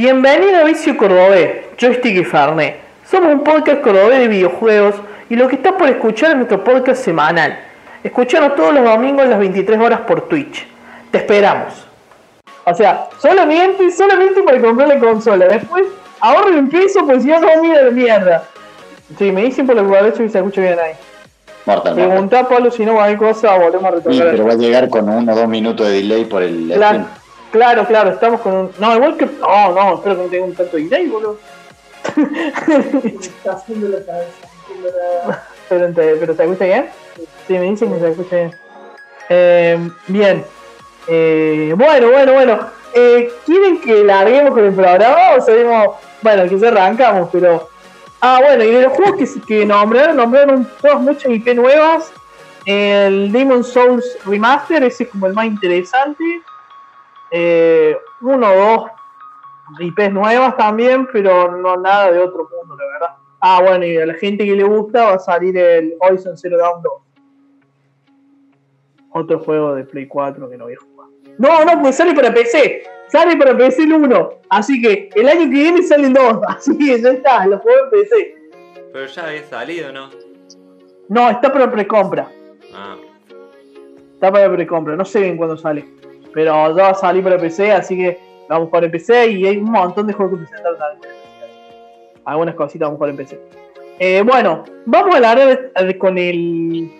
Bienvenido a Vicio Cordobés, Joystick y Farné. Somos un podcast cordobés de videojuegos y lo que estás por escuchar es nuestro podcast semanal. Escuchanos todos los domingos a las 23 horas por Twitch. Te esperamos. O sea, solamente, solamente para comprar la consola. Después ahorro un peso pues si no, no mira de mierda. Sí, me dicen por lo que hecho y se escucha bien ahí. Mortal. Pregunta Pablo si no hay cosa, volvemos a Sí, retomar. pero va a llegar con uno o dos minutos de delay por el stream. Claro, claro, estamos con un. No, igual que. No, no, espero que no tenga un tanto delay, boludo. Está haciendo la cabeza. pero, te, pero ¿se escucha bien? Sí, me dicen que se escucha bien. Eh, bien. Eh, bueno, bueno, bueno. Eh, ¿Quieren que larguemos con el programa o seguimos? Bueno, quizás arrancamos, pero. Ah, bueno, y de los juegos que, que nombraron, nombraron todas muchas IP nuevas. El Demon Souls Remaster, ese es como el más interesante. Eh, uno o dos IPs nuevas también, pero no nada de otro mundo, la verdad. Ah, bueno, y a la gente que le gusta va a salir el Horizon Zero Dawn 2. Otro juego de Play 4 que no voy a jugar. No, no, pues sale para PC. Sale para PC el 1. Así que el año que viene sale el 2. Así que ya está, lo juego en PC. Pero ya había salido, ¿no? No, está para precompra. Ah, Está para precompra. No sé bien cuándo sale. Pero ya salir para PC, así que vamos a jugar en PC y hay un montón de juegos que presentaron cositas. Algunas cositas vamos a jugar en PC. Eh, bueno, vamos a hablar con el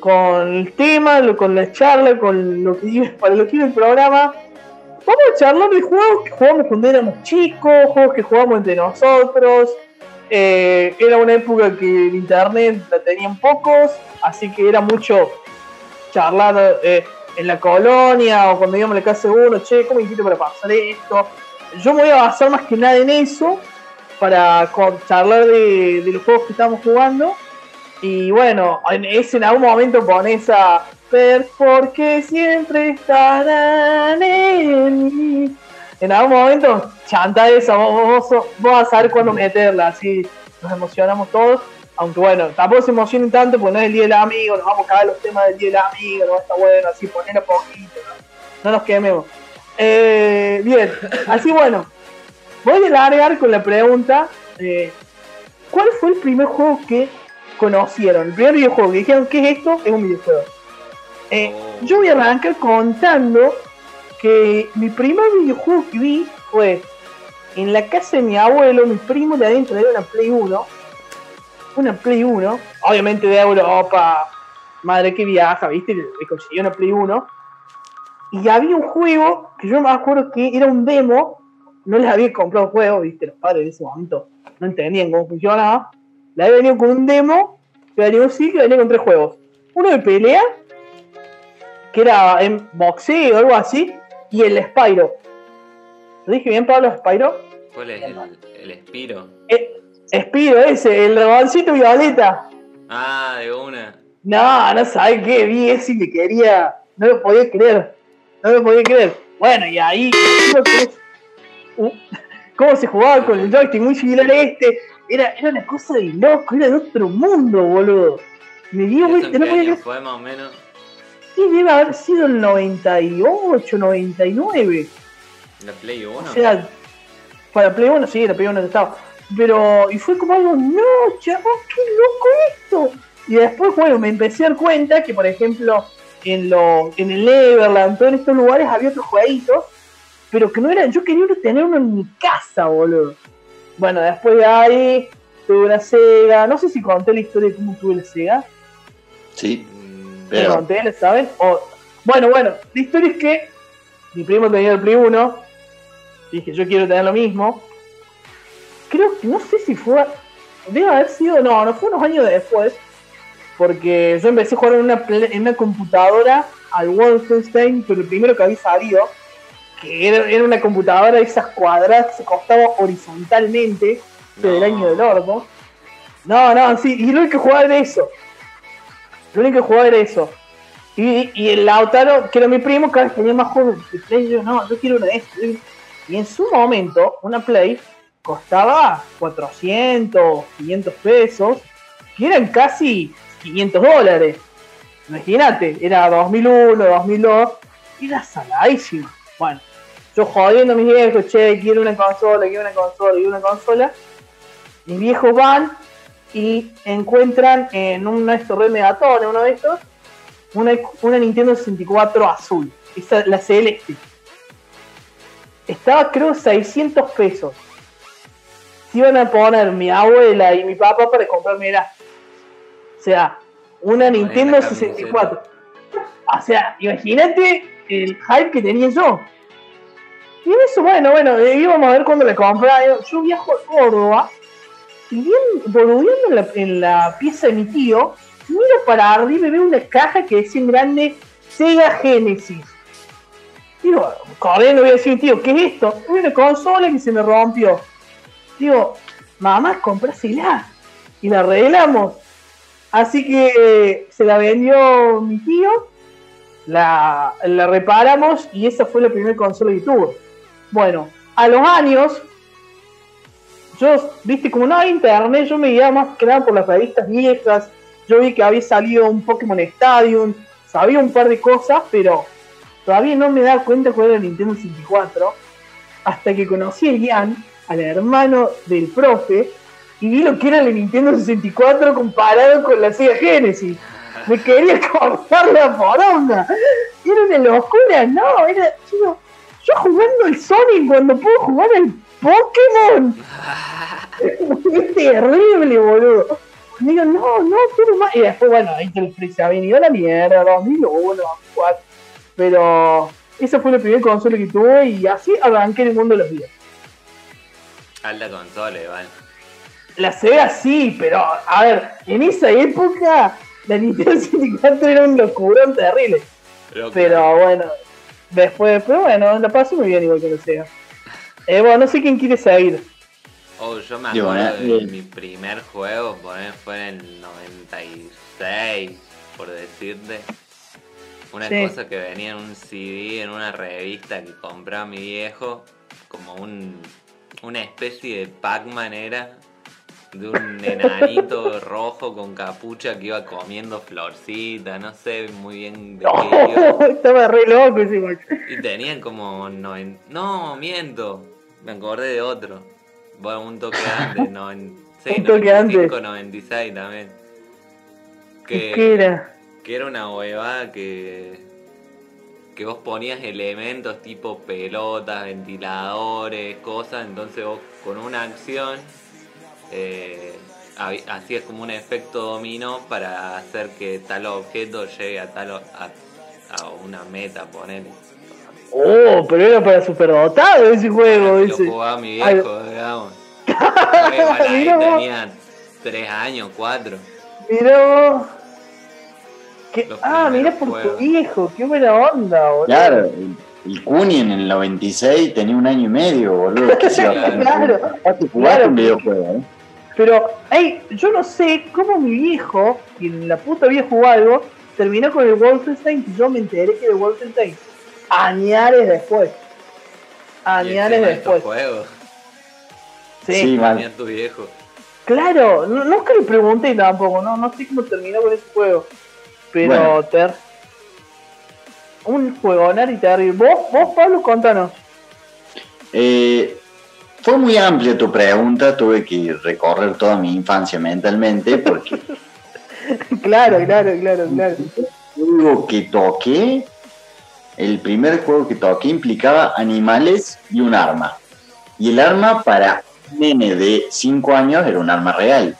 con el tema, con la charla, con lo que para lo que iba el programa. Vamos a charlar de juegos que jugamos cuando éramos chicos, juegos que jugamos entre nosotros. Eh, era una época que el internet la tenían pocos, así que era mucho charlar eh, en la colonia o cuando íbamos a la casa de uno, che, ¿cómo hiciste para pasar esto? Yo me voy a basar más que nada en eso para charlar de, los juegos que estamos jugando. Y bueno, en, es en algún momento pones a ver porque siempre estarán en mí. En algún momento chanta esa, vos, vos, vos- a saber cuándo meterla, así nos emocionamos todos. Aunque bueno, tampoco se emocionen tanto porque no es el día del amigo, nos vamos a cagar los temas del día del amigo, no está bueno, así ponerlo poquito, no, no nos quememos. Eh, bien, así bueno, voy a largar con la pregunta, eh, ¿cuál fue el primer juego que conocieron? El primer videojuego que dijeron, ¿qué es esto? Es un videojuego. Eh, Oh. Yo voy a arrancar contando que mi primer videojuego que vi fue en la casa de mi abuelo, mi primo de adentro era una Play 1, una Play 1, obviamente de Europa, madre que viaja, viste, le le conseguí una Play 1, y había un juego que yo me acuerdo que era un demo, no les había comprado el juego, viste, los padres de ese momento no entendían cómo funcionaba, le había venido con un demo, que venía un que venía con tres juegos, uno de pelea, que era en boxeo o algo así, y el Spyro. ¿Lo dije bien, Pablo? ¿Spyro? ¿cuál es el, el Espiro? Eh, Spyro ese, el dragoncito violeta. Ah, de una. No, no sabes qué, vi ese y me quería. No lo podía creer. No lo podía creer. Bueno, y ahí. ¿Cómo se jugaba con el joystick? Muy similar a este. Era, era una cosa de loco, era de otro mundo, boludo. Me dio ¿Eso vuelta, no podía creer. fue más o menos? Sí, debe haber sido el 98, 99. ¿La Play 1? O sea, para Play 1 sí, la Play 1 estaba. Pero, y fue como algo, no, chavo, qué loco esto. Y después, bueno, me empecé a dar cuenta que, por ejemplo, en, lo, en el Everland, todos estos lugares había otros jueguitos, pero que no eran, yo quería tener uno en mi casa, boludo. Bueno, después de ahí, tuve una Sega, no sé si conté la historia de cómo tuve la Sega. Sí, Mm, ¿Te Pero- conté, ¿lo ¿saben? O- bueno, bueno, la historia es que mi primo tenía el Play 1, dije yo quiero tener lo mismo. Creo que no sé si fue, debe haber sido, no, no fue unos años después, porque yo empecé a jugar en una, en una computadora al Wolfenstein, pero el primero que había salido, que era, era una computadora de esas cuadradas que se costaba horizontalmente, que del No. año del orto. No, no, sí, y lo único que jugaba era eso. Lo único que jugaba era eso. Y, y el Lautaro, que era mi primo, cada vez tenía más juegos de Play. Yo, no, yo quiero una de estas. Y en su momento, una Play costaba 400, 500 pesos, que eran casi 500 dólares. Imagínate, era 2001, 2002, era saladísimo. Bueno, yo jodiendo a mis viejos, che, quiero una consola, quiero una consola, quiero una consola. Mis viejos van y encuentran en un estos Red Megaton, en uno de estos, una, una Nintendo 64 azul, esa, la celeste. Estaba creo 600 pesos. Iban a poner mi abuela y mi papá para comprarme la. O sea, una Nintendo la camiseta. 64. O sea, imagínate el hype que tenía yo. Y en eso, bueno, bueno, eh, íbamos a ver cuando le compraba. Yo, yo viajo a Córdoba y bien, boludeando en la, en la pieza de mi tío, miro para arriba y veo una caja que decía en grande Sega Genesis. Digo, corriendo voy a decir, tío, ¿qué es esto? Es una consola que se me rompió. Digo, mamá, comprásela. Y la arreglamos. Así que se la vendió mi tío, la, la reparamos y esa fue la primera consola que tuve. Bueno, a los años, yo, viste, como no había internet, yo me guiaba más que nada por las revistas viejas. Yo vi que había salido un Pokémon Stadium, sabía un par de cosas, pero todavía no me daba cuenta cuál era el Nintendo 64. Hasta que conocí a Ian, al hermano del profe, y vi lo que era el Nintendo 64 comparado con la Sega Genesis. Me quería cortar la poronga. Era una locura, no, era. Yo, yo jugando el Sonic cuando puedo jugar el Pokémon. es terrible, boludo. Digo, no, no, quiero más. Y después, bueno, ahí te se ha venido la mierda, 2001, 2004. Pero esa fue la primera consola que tuve y así arranqué en el mundo de los videos. Alta consola, igual. La Sega sí, pero a ver, en esa época la Nintendo 64 era un locurón terrible. Loco. Pero bueno, después, pero bueno, la pasé muy bien igual que la Sega. Eh, bueno, no sé quién quiere seguir. Oh, yo me acuerdo eh, de mi primer juego, fue en el 96, por decirte. Una Sí. cosa que venía en un CD, en una revista que compraba mi viejo, como un, una especie de Pac-Man era, de un enanito rojo con capucha que iba comiendo florcita, no sé muy bien de qué iba. Estaba re loco ese macho. Y tenían como noven- No, miento. Me acordé de otro. Bueno, un toque antes, noven- sí, Un toque 95, 96 también. Que, ¿Qué era? que era una huevada que. Que vos ponías elementos tipo pelotas, ventiladores, cosas, entonces vos con una acción eh, hacías como un efecto dominó para hacer que tal objeto llegue a tal a, a una meta, ponele. Oh, pero era para superdotado ese juego, Lo dice. jugaba mi viejo, digamos. Ahí tenía 3 años, 4. Mirá vos. Ah, mirá primeros por tu viejo, qué buena onda, boludo. Claro, el, el en el 96 tenía un año y medio, boludo. ¿Qué se? Claro. Ah, Claro. un videojuego, ¿eh? Pero, hey, yo no sé cómo mi viejo, que en la puta había jugado algo, terminó con el Wolfenstein y yo me enteré que el Wolfenstein añares después. Añares después. juegos. Sí, Sí, tu viejo. claro, no, no es que le pregunté tampoco, no, no sé cómo terminó con ese juego. Pero, Bueno. ter... un juego y terrible. ¿Vos, vos, Pablo, contanos. Eh, fue muy amplia tu pregunta, tuve que recorrer toda mi infancia mentalmente porque claro, claro, claro, claro. el juego que toqué, el primer juego que toqué implicaba animales y un arma. Y el arma para un nene de 5 años era un arma real.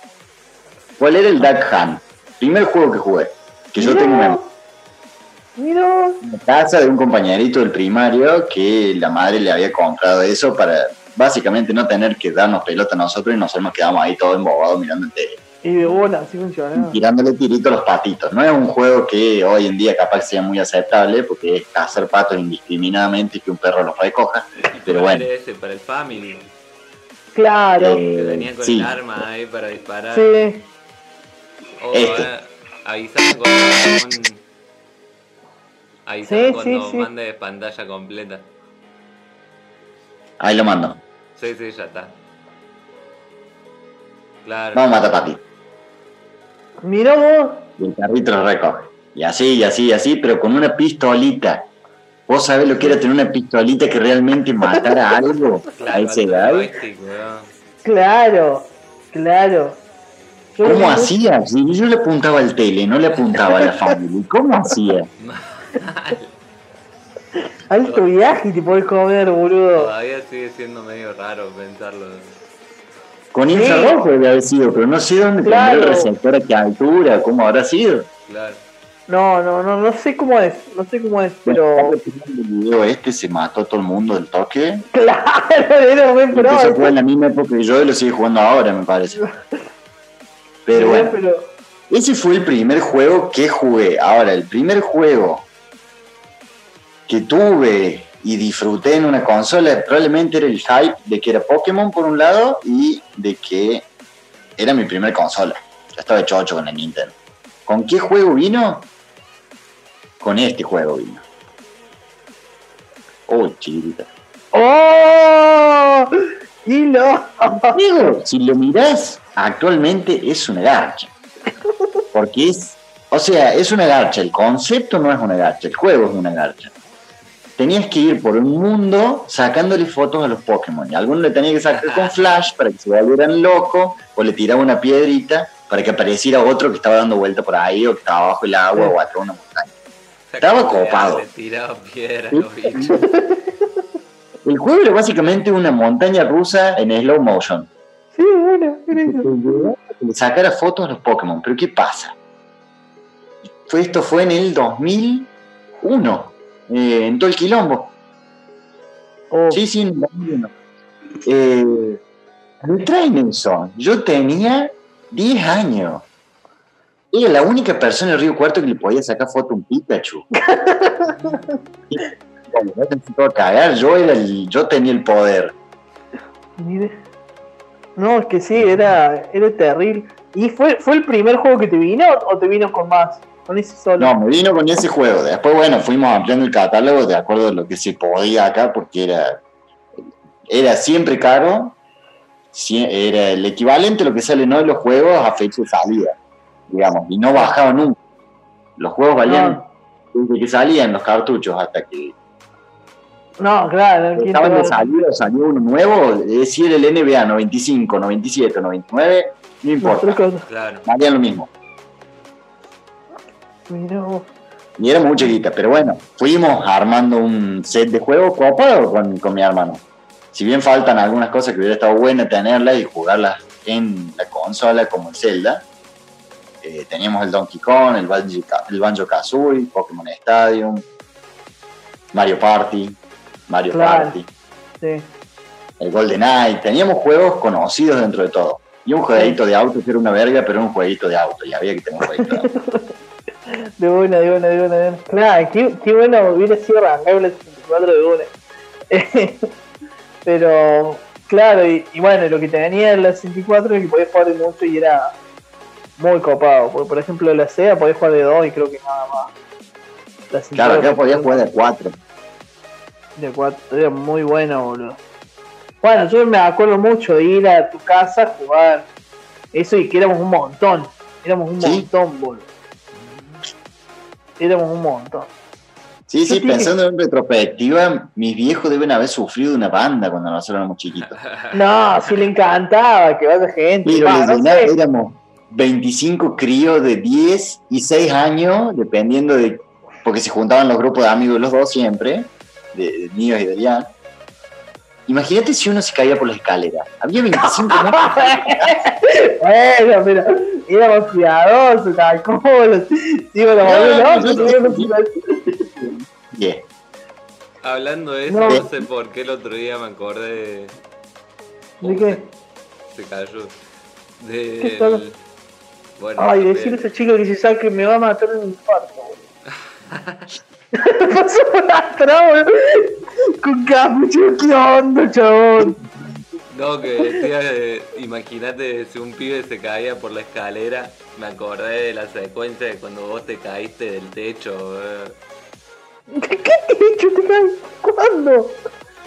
¿Cuál era el Duck Hunt? Primer juego que jugué, que yo tengo vos. la casa de un compañerito del primario que la madre le había comprado eso para básicamente no tener que darnos pelota a nosotros y nosotros nos quedamos ahí todos embobados mirando el tele. Y bueno, así funciona. tirándole tirito a los patitos. No es un juego que hoy en día capaz sea muy aceptable porque es cazar patos indiscriminadamente y que un perro los recoja. Pero bueno, ese para el family. Claro. Eh, Que venía con sí. el arma ahí para disparar. Sí. Este. Avisame cuando. Avisame Sí, cuando sí, sí. mandes pantalla completa. ahí lo mando. Sí, sí, ya está. Claro. Vamos a matar patitos. Mirá vos. Y el carrito los recoge. Y así, y así, y así, pero con una pistolita. ¿Vos sabés lo que era tener una pistolita que realmente matara algo a Claro, esa el edad? Claro, claro. ¿Cómo no- hacía? Si yo le apuntaba al tele, no le apuntaba a la familia. ¿Cómo hacía? Alto viaje y te podés comer, boludo. Todavía sigue siendo medio raro pensarlo. Con Sí. infrarrojo debe haber sido, pero no sé dónde Claro. tendrá el receptor, a qué altura, cómo habrá sido. Claro. No, no, no, no sé cómo es, no sé cómo es, pero el video este se mató a todo el mundo del toque. claro, era muy pro. Empezó a jugar en la misma época que yo y lo sigue jugando ahora, me parece. Pero bueno, pero ese fue el primer juego que jugué. Ahora, el primer juego que tuve y disfruté en una consola probablemente era el hype de que era Pokémon por un lado y de que era mi primer consola. Yo estaba hecho 8 con el Nintendo. ¿Con qué juego vino? Con este juego vino. Uy, chiquita. ¡Oh! ¡Y no! Digo, si lo mirás, actualmente es una garcha. Porque es, o sea, es una garcha. El concepto no es una garcha, el juego es una garcha. Tenías que ir por un mundo sacándole fotos a los Pokémon. Y algunos le tenía que sacar con flash para que se volvieran locos, o le tiraba una piedrita para que apareciera otro que estaba dando vuelta por ahí, o que estaba bajo el agua, o atrás de una montaña. Estaba copado. Tiraba piedras los bichos. El juego era básicamente una montaña rusa en slow motion. Sí, bueno, era eso. sacara fotos a los Pokémon. Pero ¿qué pasa? Esto fue en el 2001, eh, en todo el quilombo. Oh, Sí, sí, en el 2001. Eh, me traen eso. Yo tenía 10 años. Era la única persona en Río Cuarto que le podía sacar foto a un Pikachu. Como no te cagar, yo, era el- yo tenía el poder. mire. No, es que sí, era, era terrible. ¿Y fue, fue el primer juego que te vino o te vino con más? Con ese solo. No, me vino con ese juego. Después, bueno, fuimos ampliando el catálogo de acuerdo a lo que se podía acá, porque era, era siempre caro. Era el equivalente a lo que salen hoy los juegos a fecha de salida, digamos, y no bajaba nunca. Los juegos valían desde que salían los cartuchos hasta que No, claro, ¿quién te estaban de salida, salió uno nuevo, es decir, el NBA 95, 97, 99, no no, importa. Claro. valían lo mismo. Mirá vos. Y era mucha guita, pero bueno, fuimos armando un set de juegos copado con, con mi hermano. Si bien faltan algunas cosas que hubiera estado bueno tenerlas y jugarlas en la consola como el Zelda, eh, teníamos el Donkey Kong, el Banjo, el Banjo Kazooie, Pokémon Stadium, Mario Party, Mario Claro. Party, Sí. el Golden Eye. Teníamos juegos conocidos dentro de todo. Y un jueguito de auto que era una verga, pero era un jueguito de auto y había que tener un jueguito de auto. De buena, de buena, de buena, de. Claro, qué, qué bueno hubiera sido arrancar la 64 de buena. Pero, claro, y, y bueno, lo que tenía en la 64 es que podías jugar de mucho y era muy copado. Porque, por ejemplo, la SEA podías jugar de 2 y creo que nada más. La Claro, 64 acá podía jugar de 4. De 4 era muy bueno, boludo. Bueno, yo me acuerdo mucho de ir a tu casa a jugar eso y que éramos un montón. Éramos un Sí. montón, boludo. Éramos un montón. Sí, sí, pensando en retrospectiva, mis viejos deben haber sufrido una banda cuando nosotros éramos chiquitos. No, sí le encantaba que vaya gente. Pero Va, les no sé. éramos 25 críos de 10 y 6 años, dependiendo de. Porque se juntaban los grupos de amigos los dos siempre, de, de míos y de Lian. Imagínate si uno se caía por la escalera. Había 25 más. bueno, pero éramos cuidadosos, calculos. Digo, lo No, volvió no. Hablando de eso, No. no. sé por qué el otro día me acordé de. ¿De qué? Se cayó. ¿Qué De. tal? Bueno, Ay, de- decirle a ese chico que se saque me va a matar un infarto, boludo. Pasó por atrás. Con capucho, ¿qué onda, chabón? No, que decía, de- imagínate si un pibe se caía por la escalera, me acordé de la secuencia de cuando vos te caíste del techo. eh. ¿Qué, techo te caes? ¿Cuándo?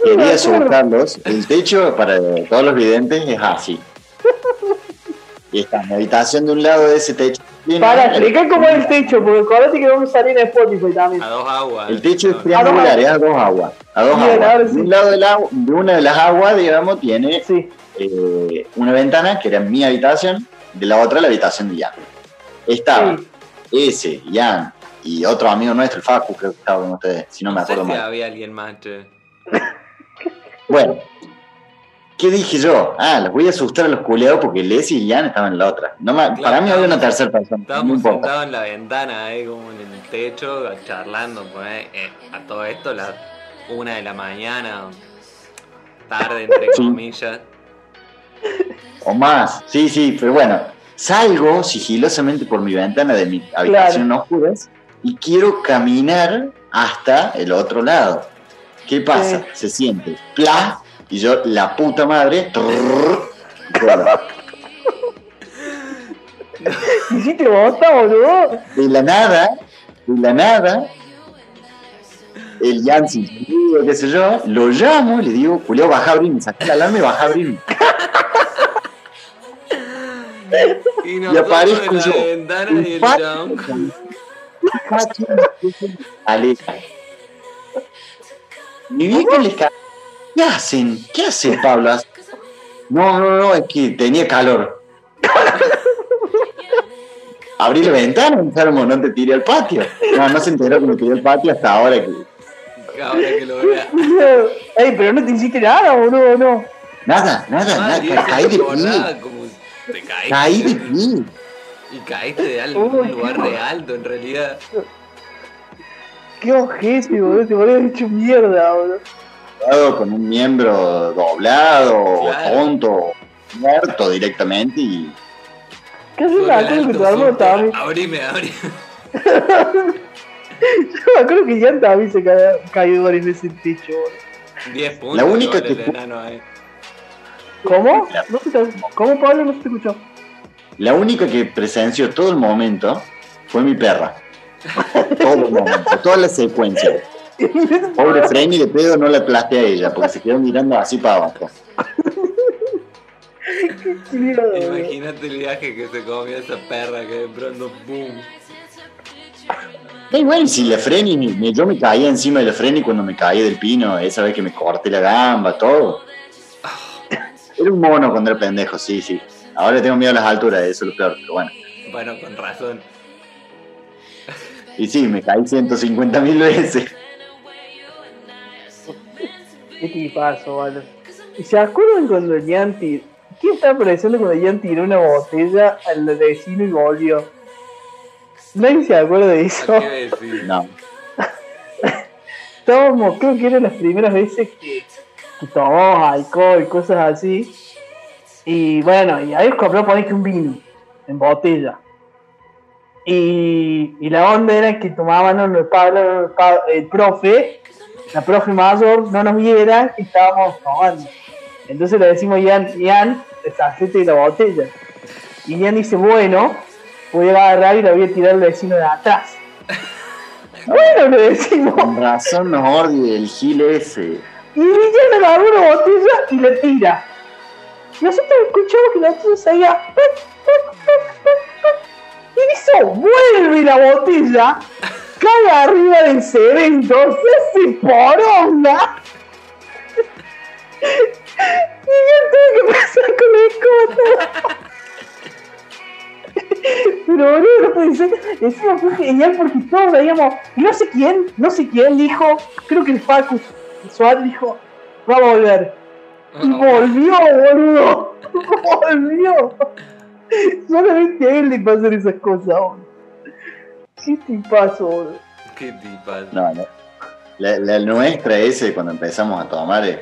Quería soltarlos. El techo, para todos los videntes, es así. Y está mi habitación de un lado de ese techo, Para explicar cómo es el techo, porque acordate que vamos a salir en Spotify también. A dos aguas. El techo es No, triangular, es a dos aguas. A dos aguas. ahora De sí. un lado del agua, de una de las aguas, digamos, tiene Sí, eh, una ventana que era mi habitación, de la otra la habitación de Jan. Estaba sí. ese, Jan y otro amigo nuestro, el Facu, creo que estaba con ustedes, si no me sé acuerdo si mal. había alguien más, che. Bueno, ¿qué dije yo? Ah, los voy a asustar a los culeados porque Leslie y Jan estaban en la otra. No me- para mí había una tercera persona, Estábamos sentados en la ventana, ahí como en el techo, charlando, pues, eh, a todo esto, las una de la mañana, tarde, entre comillas. O más, sí, sí, pero bueno, salgo sigilosamente por mi ventana de mi habitación oscuras y quiero caminar hasta el otro lado. ¿Qué pasa? Se siente pla y yo, la puta madre, trrr, bueno, ¿Hiciste bota, boludo? de la nada, de la nada, el Yancy, qué sé yo, lo llamo y le digo, Julio, baja a abrirme, saca la alarma y baja a abrirme. Y, Y aparezco yo. y. Aleja. Mi vieja ¿Qué hacen? ¿Qué hacen, Pablo? No, no, no, es que tenía calor. Abrí la ventana, enfermo, no te tiré al patio. No, no se enteró que me tiré al patio hasta ahora que. Ahora que lo vea. Ey, pero no te hiciste nada, boludo, no. Nada, nada, Ah, y nada. Caí de pie. como te caíste. Caí de pie. Y caíste de algún Uy, lugar re alto, en realidad. Qué ojete, boludo, te volvés hecho mierda, boludo. Con un miembro doblado, Claro. tonto, muerto directamente y. ¿Qué Me el acuerdo que hermano susto. también. Abrime, abrime. Yo me acuerdo que Jan también se ca- cayó veces en el techo, boludo. 10 puntos. La única que-. ¿Cómo? No te... ¿Cómo, Pablo? No se te escuchó. La única que presenció todo el momento fue mi perra. Todo el momento, toda la secuencia. Pobre Frenny de pedo no la aplasté a ella porque se quedó mirando así para abajo. Imagínate el viaje que se comió esa perra que de pronto boom. Da igual si la Frenny, me- yo me caía encima de la Frenny cuando me caí del pino, esa vez que me corté la gamba, todo. Era un mono cuando era pendejo, sí, sí. Ahora tengo miedo a las alturas, eso es lo peor, pero bueno. Bueno, con razón. Y sí, me caí 150 mil veces. Qué tipazo. ¿Y se acuerdan cuando Jan tiró? ¿Qué estaba pensando cuando Jan tiró una botella al vecino y volvió? Nadie se acuerda de eso. ¿A qué decir? No. Estábamos, creo que eran las primeras veces que, que tomamos alcohol y cosas así. Y bueno, y ahí compró que un vino en botella. Y, y la onda era que tomábamos el, el el profe, la profe mayor, no nos viera y estábamos tomando. Entonces le decimos, Ian, Ian, deshacete de la botella. Y Ian dice, bueno, voy a agarrar y la voy a tirar al vecino de atrás. bueno, le decimos. Con razón nos odia el gil ese. Y Villana agarra una botella y la tira. Nosotros escuchamos que la botella salía. Y eso vuelve la botella, cae arriba del cemento, se hace poronga. Y yo tuve que pasar con el coto. Pero boludo, ser. Encima fue genial porque todos veíamos. Y no sé quién, no sé quién dijo, creo que el Facu Suárez dijo, va a volver. Y volvió, boludo. Volvió. Solamente a él le pasan esas cosas, boludo. ¿Qué te pasó, boludo? Qué tipas. No, no. La, la nuestra ese, cuando empezamos a tomar, es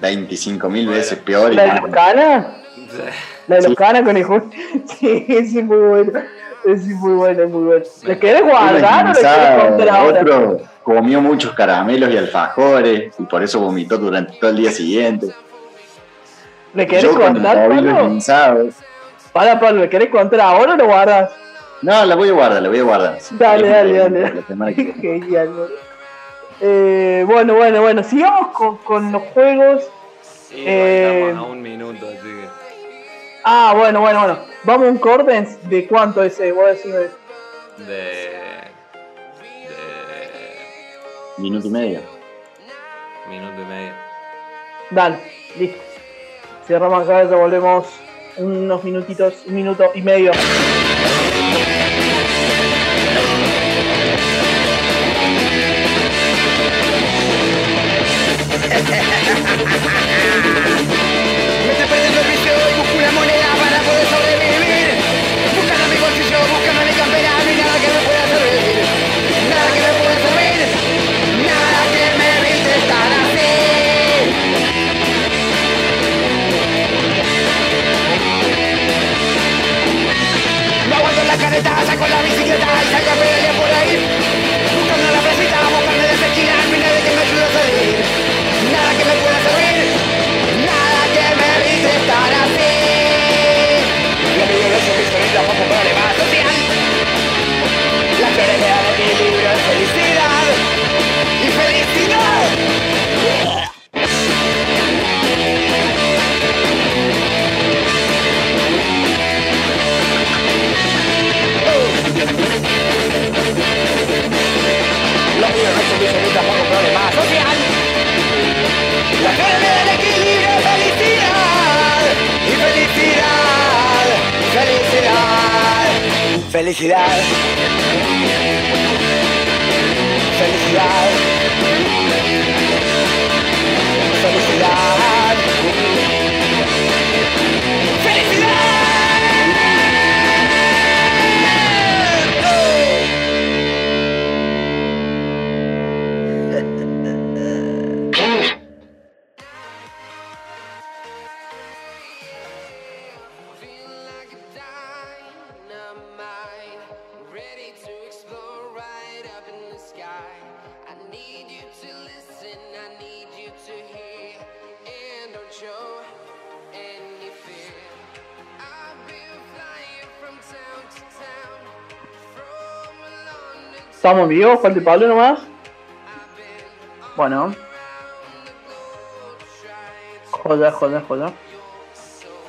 25 mil Bueno. veces peor. ¿La de los canas? La de los Sí. canas con el. Sí, sí, es muy buena. Es muy buena, es muy buena. ¿La querés guardar o querés ahora? Otro comió muchos caramelos y alfajores y por eso vomitó durante todo el día siguiente. ¿Le querés Yo con contar, Pablo? Para, Pablo, ¿le querés contar ahora o lo guardas? No, la voy a guardar, la voy a guardar. Dale, dale, dale. La que. Genial, boludo. Eh, bueno, bueno, bueno, sigamos con, con los juegos. Y Eh, estamos a un minuto, así que. Ah, bueno, bueno, bueno. Vamos a un corte de cuánto ese, vos decime. De. de. Minuto y medio. minuto y medio. Dale, listo. Cerramos acá, ya volvemos unos minutitos, un minuto y medio. ¡Gracias! Felicidad. Felicidad. ¿Estamos vivos? ¿Falta el Pablo nomás? Bueno. Joda, joda, joda.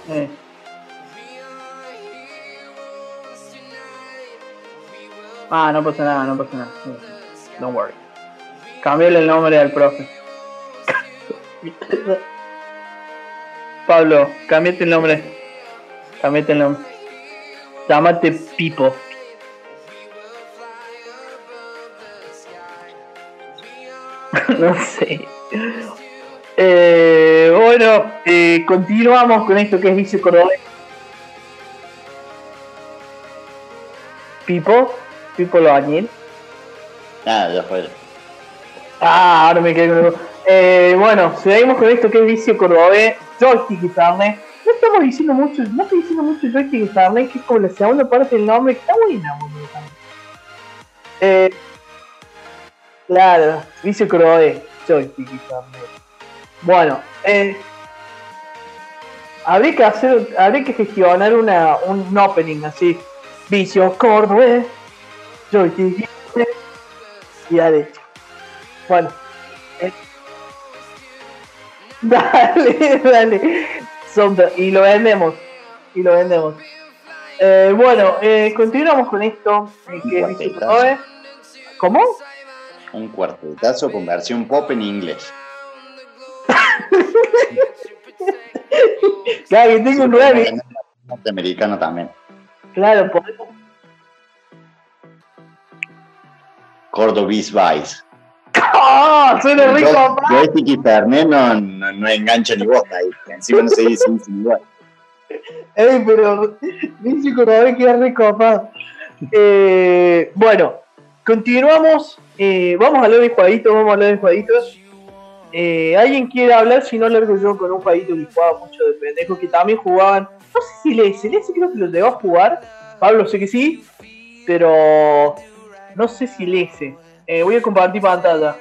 Eh. Ah, no pasa nada, no pasa nada. Don't worry. Cambiale el nombre al profe. Pablo, cambiate el nombre. Cambiate el nombre. Llámate Pipo. no sé. Eh, bueno, eh, continuamos con esto que es vicio cordobés. Pipo, Pipo lo añil. Nada, ya fue. Ah, ahora me quedé con el- eh, Bueno, seguimos con esto que es vicio cordobés, joystick y carne. No estamos diciendo mucho, no estoy diciendo mucho joystick y que es como la segunda parte del nombre, que está buena, boludo. Eh, claro, vicio cordobés, joystick carne. Bueno, eh, habría que hacer, habría que gestionar una, un opening así. Vicio cordobés, joystick y derecha. Bueno. eh. Dale, dale. De- y lo vendemos. Y lo vendemos. Eh, bueno, eh, continuamos con esto. eh, que. ¿Cómo? Un cuartetazo con versión pop en inglés. Claro, que tengo un nueve. Norteamericano también. Claro, podemos. Cordobis Vice. ¡Ah! Suena rico, Yo- papá. Y Fernet no, no, no engancha ni vos ahí. Encima no se dice igual. Ey, pero Vicio Cordobés queda rico, papá. Eh, bueno, continuamos. Eh, vamos a hablar de jueguitos, vamos a hablar de jueguitos. Eh, ¿Alguien quiere hablar? Si no, largo yo con un jueguito que jugaba mucho de pendejo, que también jugaban. No sé si Lese, Lese creo que lo llegó a jugar. Pablo sé que sí, pero no sé si Lese. Eh, voy a compartir pantalla.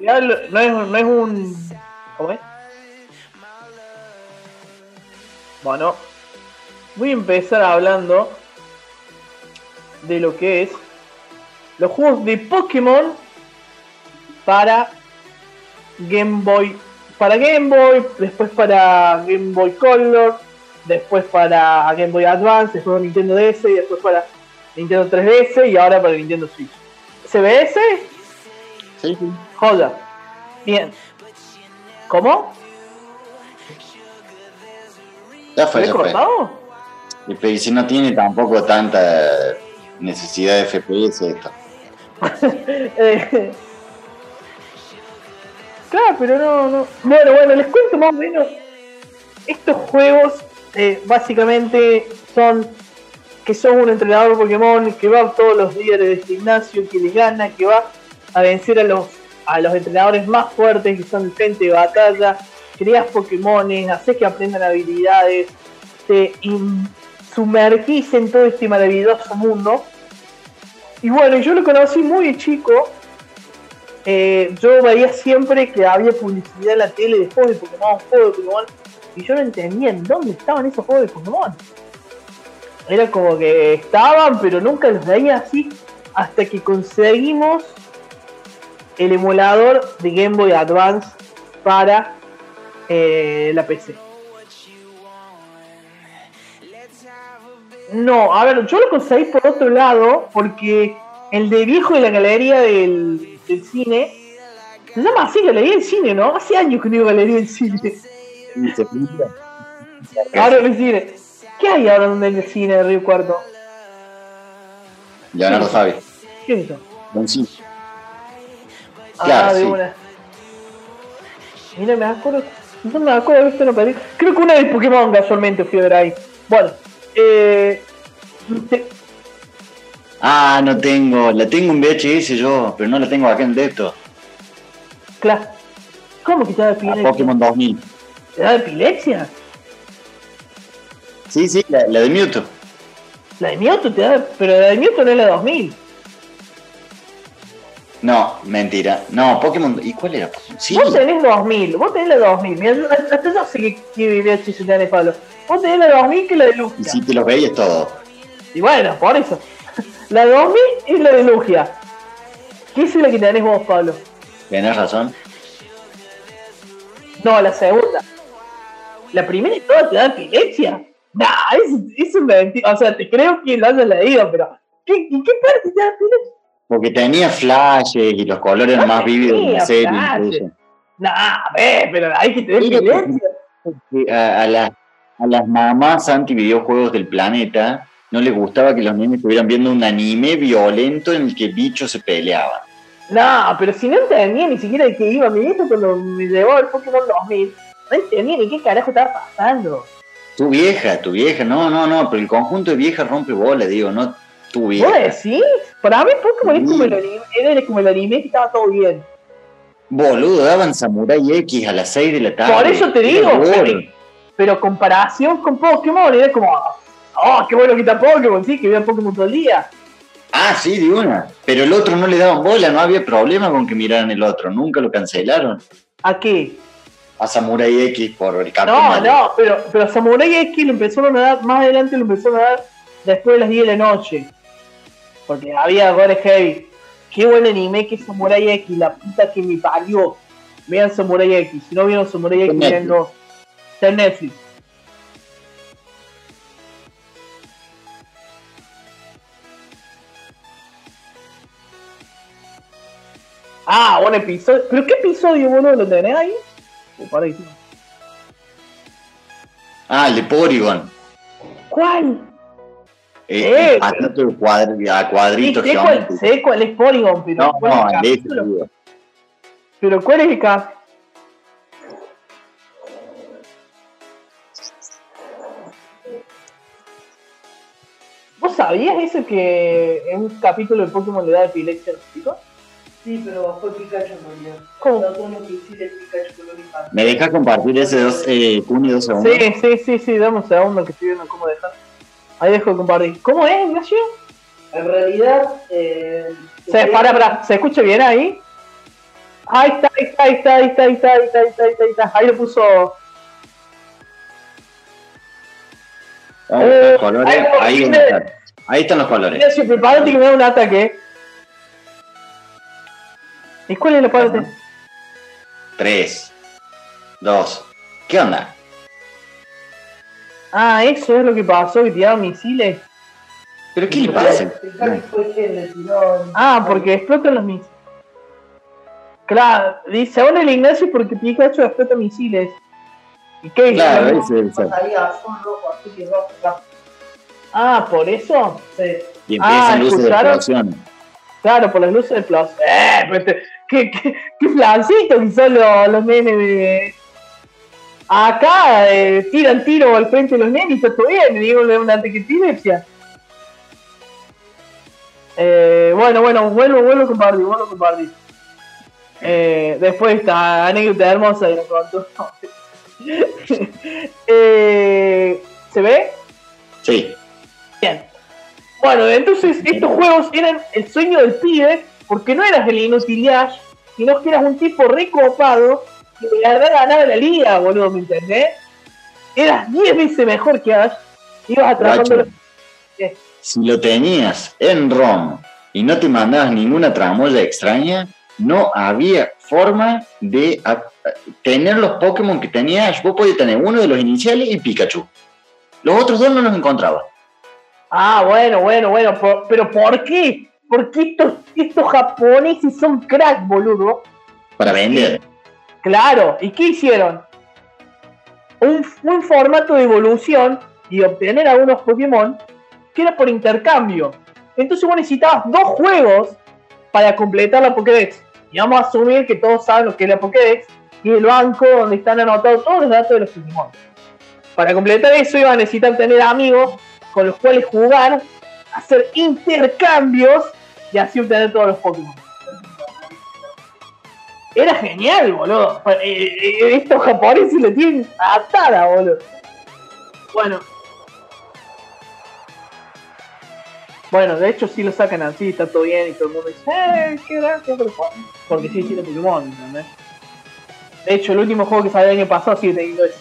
No es, no es un. ¿Cómo es? Bueno, voy a empezar hablando de lo que es los juegos de Pokémon para Game Boy, para Game Boy, después para Game Boy Color después para Game Boy Advance, después para Nintendo DS y después para Nintendo 3DS y ahora para Nintendo Switch. ¿CBS? Sí. Joda. Bien. ¿Cómo? Ya ¿Se fue, ya fue. cortado? Y si no tiene tampoco tanta necesidad de FPS esto. Eh, claro, pero no, no. Bueno, bueno, les cuento más o menos. Estos juegos eh, básicamente son que sos un entrenador Pokémon que va todos los días del gimnasio, que le gana, que va a vencer a los a los entrenadores más fuertes que son gente de batalla, creas Pokémones, haces que aprendan habilidades, te sumergís en todo este maravilloso mundo. Y bueno, yo lo conocí muy chico. Eh, yo veía siempre que había publicidad en la tele de juegos de Pokémon, juegos de Pokémon, y yo no entendía en dónde estaban esos juegos de Pokémon. Era como que estaban, pero nunca los veía así, hasta que conseguimos el emulador de Game Boy Advance para eh, la PC. No, a ver, yo lo conseguí por otro lado, porque el de viejo de la galería del, del cine, se llama así, galería del cine, ¿no? Hace años que digo galería del cine. En el cine. ¿Qué hay ahora donde en el cine de Río Cuarto? Leonardo Fabi. ¿Qué es eso? Don sí. ah, Claro, de sí. una. Mira, me acuerdo. No me acuerdo de visto una película. Creo que una de Pokémon casualmente fui a ver ahí. Bueno, eh. te- Ah, no tengo. La tengo en VHS yo, pero no la tengo acá en Depto. Claro. ¿Cómo que te da A epilepsia? Pokémon 2000. ¿Te da epilepsia? Sí, sí, la, la de Mewtwo. La de Mewtwo te da. Pero la de Mewtwo no es la 2000. No, mentira. No, Pokémon. ¿Y cuál era? Sí. Vos tenés 2000, vos tenés la 2000. Mira, yo- hasta yo sé que que VHS tenés Pablo. Vos tenés la 2000 que es la de Y Lugia. si te los veías todo. Y bueno, por eso. La 2000 es la de Lugia. ¿Qué es la que tenés vos, Pablo? Tenés razón. No, la segunda. La primera y toda te da epilepsia. Nah, es, es un mentira. O sea, te creo que lo hayas leído, pero. ¿qué, ¿Y qué parte te da epilepsia? Porque tenía flashes y los colores No más vívidos de la serie. incluso. Nah, ve, pero hay que tener epilepsia. A, a las- a las mamás anti-videojuegos del planeta no les gustaba que los niños estuvieran viendo un anime violento en el que bichos se peleaban. No, pero si no entendía ni siquiera de qué iba mi hijo cuando me llevó el Pokémon 2000, no entendía ni qué carajo estaba pasando. Tu vieja, tu vieja, no, no, no, pero el conjunto de viejas rompe bola, digo, no tu ¿Vos vieja. decís? Para mí Pokémon es como el Sí. anime, era como el anime que estaba todo bien. Boludo, daban Samurai X a las 6 de la tarde. Por eso te Era digo. Pero, comparación con Pokémon era como, oh, qué bueno que está Pokémon, sí, que vean Pokémon todo el día. Ah, sí, de una. Pero el otro no le daban bola, no había problema con que miraran el otro, nunca lo cancelaron. ¿A qué? A Samurai X por el cartón. No, no, pero, pero Samurai X lo empezaron a dar, más adelante lo empezaron a dar después de las 10 de la noche. Porque había Gore Heavy. Qué buen anime que es Samurai X, la puta que me parió. Vean Samurai X, si no vieron Samurai X, veanlo. En Netflix. Ah, un episodio. ¿Pero qué episodio, boludo? ¿Lo tenés ahí? Ahí. Ah, el de Porygon. ¿Cuál? Eh, Eh, de cuadri- a Sí, cuadritos sé, cuál, sé cuál es Polygon, pero No, ¿cuál es no, el el de capítulo? Pero ¿cuál es el cap? ¿Vos sabías eso que en un capítulo de Pokémon le da epilepsia a los? Sí, pero fue Pikachu en ¿Cómo? ¿Me dejas compartir ese dos, eh, y dos segundos? Sí, sí, sí, sí, dame un segundo que estoy viendo cómo dejar. Ahí dejo de compartir. ¿Cómo es, Ignacio? En realidad. Eh, se, para, para, ¿se escucha bien ahí? Ahí está, ahí está, ahí está, ahí está, ahí está, ahí está, ahí está, ahí está. Ahí lo puso Ah, Eh, colores, ahí ahí, están. ahí están los colores. Ignacio, prepárate que me da un ataque. ¿Y cuál es la parte? Tres, dos. ¿Qué onda? Ah, eso es lo que pasó, que tiraron misiles. ¿Pero qué le pasa? Ah, porque explotan los misiles. Claro, dice, según el Ignacio, porque Pikachu explota misiles. ¿Y qué? Claro, ese debe ser. Salía azul, rojo, así que rojo, rojo. Ah, por eso. Sí. Y Ah, empiezan luces de explosión. Claro, por las luces del plus. ¡Eh! ¡Qué, qué, qué flancito que son los, los nenes de. Acá eh, tiran tiro al frente de los nenes y está todo bien. Digo, le da una ataque de epilepsia. Eh, bueno, bueno, vuelvo, vuelvo con Bardi, vuelvo con Bardi. Eh, después esta anécdota hermosa que nos contó. eh, ¿Se ve? Sí. Bien. Bueno, entonces estos juegos eran el sueño del pibe, porque no eras el inútil sino que eras un tipo recopado que verdad ganaba la liga, boludo, ¿me entendés? Eras 10 veces mejor que Ash, ibas atrapando Guacho, si lo tenías en ROM y no te mandabas ninguna tramoya extraña, no había forma de tener los Pokémon que tenías. Vos podías tener uno de los iniciales y Pikachu. Los otros dos no los encontrabas. Ah, bueno, bueno, bueno, por- pero ¿por qué? Porque estos, estos japoneses son crack, boludo. Para vender. Claro, ¿y qué hicieron? Un, un formato de evolución y obtener algunos Pokémon que era por intercambio. Entonces vos necesitabas dos juegos para completar la Pokédex. Y vamos a asumir que todos saben lo que es la Pokédex y el banco donde están anotados todos los datos de los Pokémon. Para completar eso iba a necesitar tener amigos con los cuales jugar, hacer intercambios y así obtener todos los Pokémon. Era genial, boludo. Eh, eh, Estos japoneses lo tienen atada, boludo. Bueno. Bueno, de hecho sí lo sacan así, está todo bien y todo el mundo dice, ¡eh, qué gracia! Porque sí tiene Pokémon, ¿entendés? De hecho, el último juego que salió el año pasado sigue teniendo eso.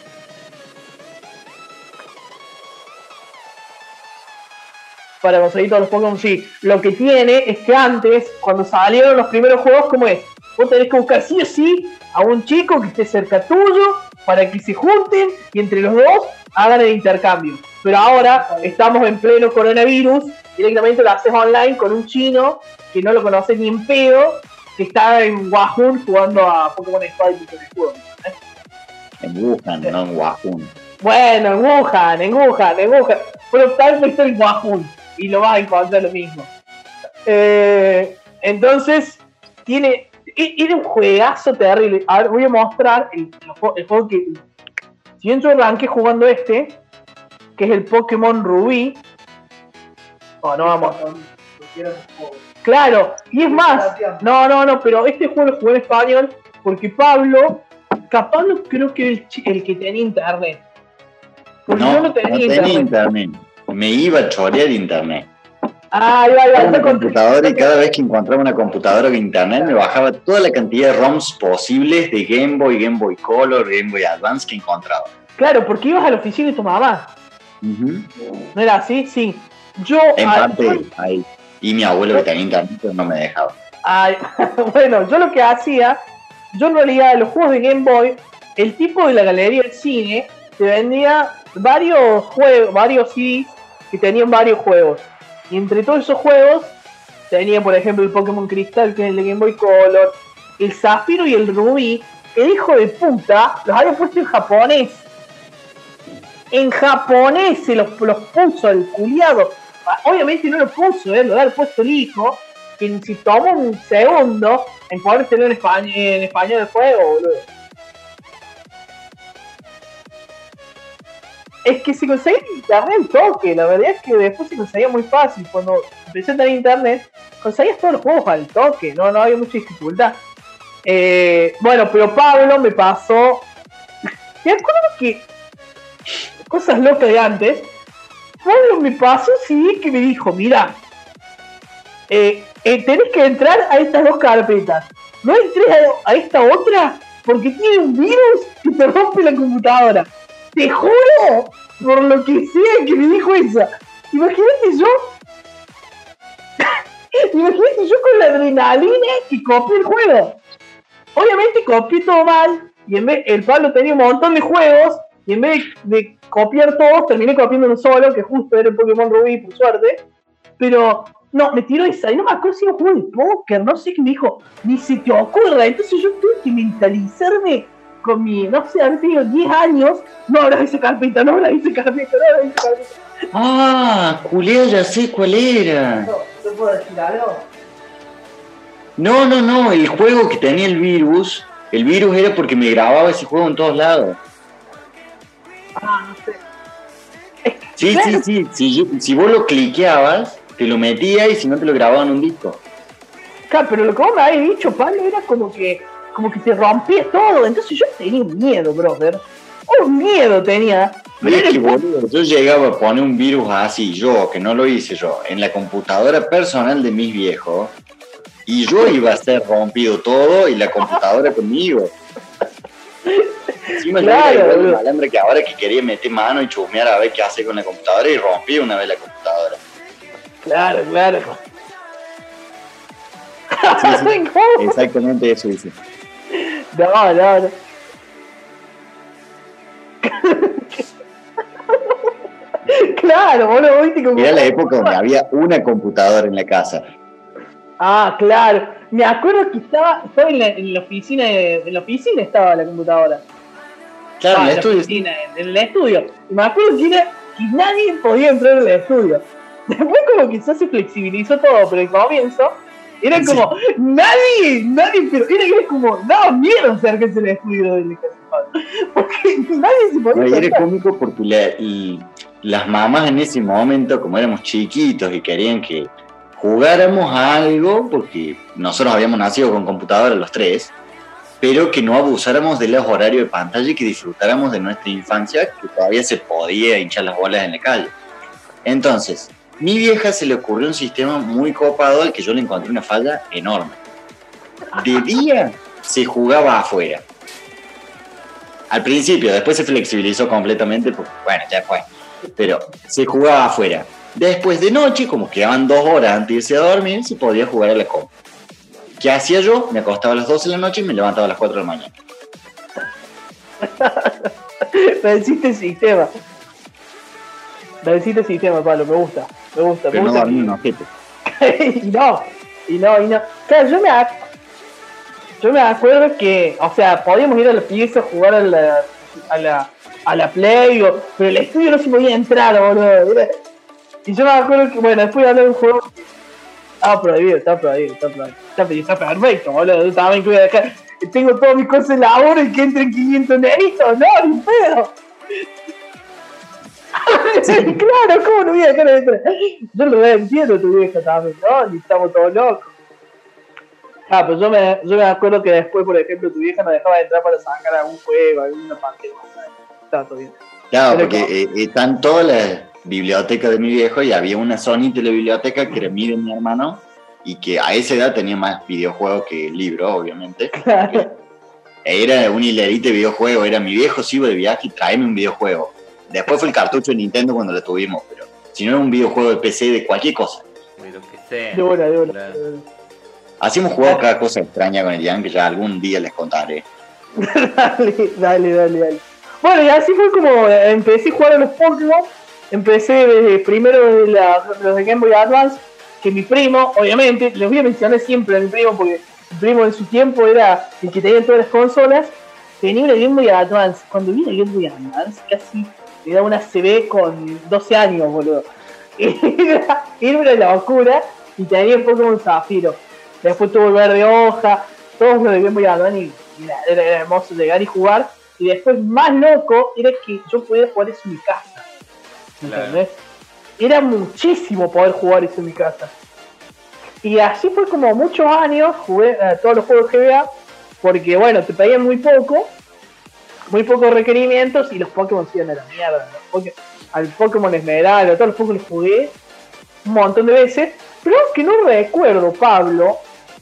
Para conseguir todos los Pokémon, sí. Lo que tiene es que antes, cuando salieron los primeros juegos, ¿cómo es? Vos tenés que buscar sí o sí a un chico que esté cerca tuyo para que se junten y entre los dos hagan el intercambio. Pero ahora estamos en pleno coronavirus, directamente lo haces online con un chino que no lo conoces ni en pedo, que está en Wahoo jugando a Pokémon Espada y Pokémon Escudo. En Wuhan, no en. Bueno, en Wuhan, en Wuhan, en Wuhan. Pero tal vez está en Wahoo y lo vas a encontrar lo mismo. Eh, entonces, tiene. e- Era un juegazo terrible. A ver, voy a mostrar el, el juego que. Si bien yo arranqué jugando este, que es el Pokémon Rubí. Oh, no vamos. Claro, y es más, no, no, no, pero este juego lo jugué en español porque Pablo, capaz no creo que era el, el que tenía internet. Porque No, yo no no tenía internet. internet. Me iba a chorear internet. Ah, va, Tengo una computadora y cada vez que encontraba una computadora con internet me bajaba toda la cantidad de ROMs posibles de Game Boy, Game Boy Color, Game Boy Advance que encontraba. Claro, porque ibas a la oficina de tu mamá. Ujú. ¿No era así? Sí. Yo. En ah, parte ahí. Y mi abuelo que tenía internet pero no me dejaba. Ay, bueno, yo lo que hacía, yo en realidad los juegos de Game Boy, el tipo de la galería del cine te vendía varios juegos, varios CDs que tenían varios juegos. Y entre todos esos juegos tenía, por ejemplo, el Pokémon Cristal, que es el de Game Boy Color, el Zafiro y el Rubí, el hijo de puta los había puesto en japonés. En japonés se los, los puso el culiado. Obviamente no lo puso, ¿eh? lo había puesto el hijo que si toma un segundo en poder tener en español, en español el juego, boludo. Es que se conseguía internet toque, la verdad es que después se conseguía muy fácil. Cuando empecé a tener internet, conseguías todos los juegos al toque, no, no había mucha dificultad. Eh, bueno, pero Pablo me pasó. Me acuerdo que. Cosas locas de antes. Pablo me pasó sí que me dijo, mira, eh, eh, tenés que entrar a estas dos carpetas. No entres a, a esta otra porque tiene un virus que te rompe la computadora. Te juro, por lo que sea que me dijo eso. Imagínate yo. Imagínate yo con la adrenalina que copié el juego. Obviamente copié todo mal. Y en vez, el Pablo tenía un montón de juegos. Y en vez de, copiar todos, terminé copiando uno solo, que justo era el Pokémon Rubí, por suerte. Pero no, me tiró esa, y no me acuerdo si era un juego de póker, no sé qué me dijo, ni se te ocurra. Entonces yo tuve que mentalizarme con mi, no sé, haber tenido 10 años, no abras esa carpeta, no abras esa carpeta, no abras esa carpeta. Ah, culea, ya sé cuál era. No, ¿te puedo decir algo? No, no, no, el juego que tenía el virus, el virus era porque me grababa ese juego en todos lados. Ah, no sé. Sí, sí, sí, si, vos lo cliqueabas, te lo metía y si no te lo grababa en un disco. Claro, pero lo que vos me habías dicho, Pablo, era como que, como que te rompía todo. Entonces yo tenía miedo, brother. Un miedo tenía. Es que, boludo, yo llegaba a poner un virus así, yo, que no lo hice yo, en la computadora personal de mis viejos, y yo iba a ser rompido todo y la computadora conmigo. Encima yo Claro, era de boludo. malandro que ahora que quería meter mano y chusmear a ver qué hace con la computadora y rompí una vez la computadora. Claro, claro. Sí, sí, exactamente eso hice. No, no, no. claro, boludo, viste como. Era la época donde había una computadora en la casa. Ah, claro. Me acuerdo que estaba, estaba en, la, en la oficina, de- en la oficina estaba la computadora. Claro, Ah, en esto la es- oficina, en, el estudio. Y me acuerdo que era que nadie podía entrar en el estudio. Después como que ya se flexibilizó todo, pero al comienzo era como, nadie, nadie, pero era, era como, daba miedo acercarse al estudio de la casa de Pablo. Porque nadie se podía y era cómico porque la- y las mamás en ese momento, como éramos chiquitos y querían que jugáramos algo, porque nosotros habíamos nacido con computadora los tres, pero que no abusáramos de los horarios de pantalla y que disfrutáramos de nuestra infancia, que todavía se podía hinchar las bolas en la calle. Entonces, mi vieja se le ocurrió un sistema muy copado al que yo le encontré una falla enorme. De día se jugaba afuera. Al principio, después se flexibilizó completamente, porque bueno, ya fue. Pero se jugaba afuera. Después de noche, como quedaban dos horas antes de irse a dormir, se podía jugar a la compu. ¿Qué hacía yo? Me acostaba a las 12 de la noche y me levantaba a las 4 de la mañana. Venciste el sistema. Venciste el sistema, Pablo, me gusta. Me gusta, me Pero no gusta. un ojete. y no, y no, y no. Claro, yo me, yo me acuerdo que, o sea, podíamos ir a la pieza a jugar a la, a la, a la Play, o- pero el estudio no se podía entrar, boludo. Y yo me acuerdo que, bueno, después de hablar de un juego, estaba prohibido, está prohibido, está prohibido. Está, está perfecto, boludo. Yo también que voy a dejar, tengo todas mis cosas en laburo y que entren 500 neritos, no, ni pedo. claro, ¿cómo no voy a dejar de entrar? Yo lo entiendo tu vieja también, ¿no? Y estamos todos locos. Ah, pero yo me, yo me acuerdo que después, por ejemplo, tu vieja nos dejaba de entrar para sacar algún juego, alguna parte. Estaba todo bien. Claro, Pero porque como- eh, están todas las bibliotecas de mi viejo y había una Sony telebiblioteca que era mi de mi hermano y que a esa edad tenía más videojuegos que libros, obviamente. Era un hilerite de videojuego, era mi viejo se iba de viaje y traeme un videojuego. Después fue el cartucho de Nintendo cuando lo tuvimos, pero si no era un videojuego de PC de cualquier cosa. De lo que sea. De una, de una. Claro. Así hemos jugado cada cosa extraña con el Jan que ya algún día les contaré. dale, dale, dale, dale. Bueno, y así fue como empecé a jugar a los Pokémon. Empecé desde primero de la, los de Game Boy Advance, que mi primo, obviamente, les voy a mencionar siempre a mi primo porque mi primo en su tiempo era el que tenía todas las consolas. Tenía una Game Boy Advance. Cuando vi la Game Boy Advance, casi me da una CB con 12 años, boludo. Era, era una locura y tenía el Pokémon Zafiro. Después tuvo el verde hoja, todos los de Game Boy Advance y, era, hermoso llegar y jugar. Y después, más loco, era que yo podía jugar eso en mi casa. ¿Me Claro. ¿Entendés? Era muchísimo poder jugar eso en mi casa. Y así fue como muchos años, jugué a todos los juegos de GBA, porque bueno, te pedían muy poco, muy pocos requerimientos y los Pokémon se iban a la mierda. Los Poké- al Pokémon Esmeralda, a todos los Pokémon los jugué un montón de veces, pero que no recuerdo, Pablo,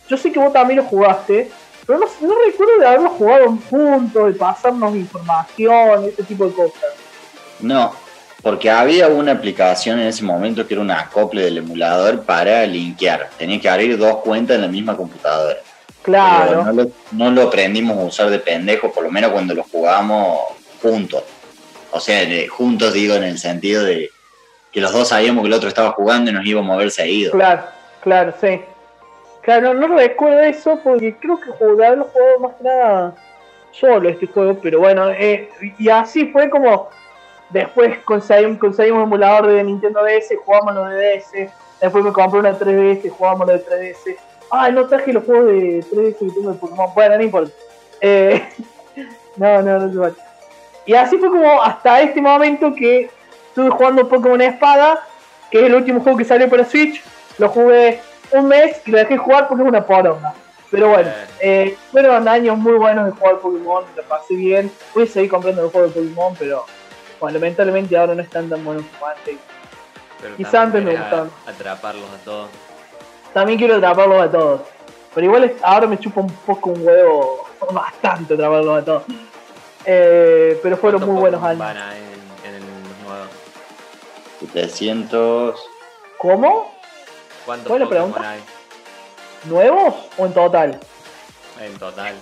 yo sé que vos también lo jugaste, pero no, no recuerdo de haberlo jugado juntos, de pasarnos información, ese tipo de cosas. No, porque había una aplicación en ese momento que era un acople del emulador para linkear. Tenía que abrir dos cuentas en la misma computadora. Claro. Pero no lo, no lo aprendimos a usar de pendejo, por lo menos cuando lo jugábamos juntos. O sea, juntos digo en el sentido de que los dos sabíamos que el otro estaba jugando y nos íbamos a ver seguido. Claro, claro, sí. Claro, no, recuerdo eso porque creo que jugué haberlo jugado más que nada solo este juego, pero bueno, eh, y así fue como después conseguimos, un emulador de Nintendo DS, jugamos los de DS, después me compré una 3DS, jugamos los de 3DS. Ah, no traje los juegos de 3DS que tengo de Pokémon, bueno, no importa. Eh, no, no, no se vale. Y así fue como hasta este momento que estuve jugando Pokémon Espada, que es el último juego que salió para Switch. Lo jugué un mes y lo dejé jugar porque es una poronga. Pero bueno, eh, fueron años muy buenos de jugar Pokémon, lo pasé bien. Voy a seguir comprando los juegos de Pokémon, pero bueno, lamentablemente ahora no están tan buenos como antes. Pero Quizá también antes me gustaban. Atraparlos a todos. También quiero atraparlos a todos. Pero igual es- ahora me chupa un poco un huevo, bastante atraparlos a todos. Eh, pero fueron ¿Cuántos muy buenos años. van a en, en el nuevo? 700. ¿Cómo? ¿Cuántos Pokémon pregunta. hay ¿Nuevos o en total? en total?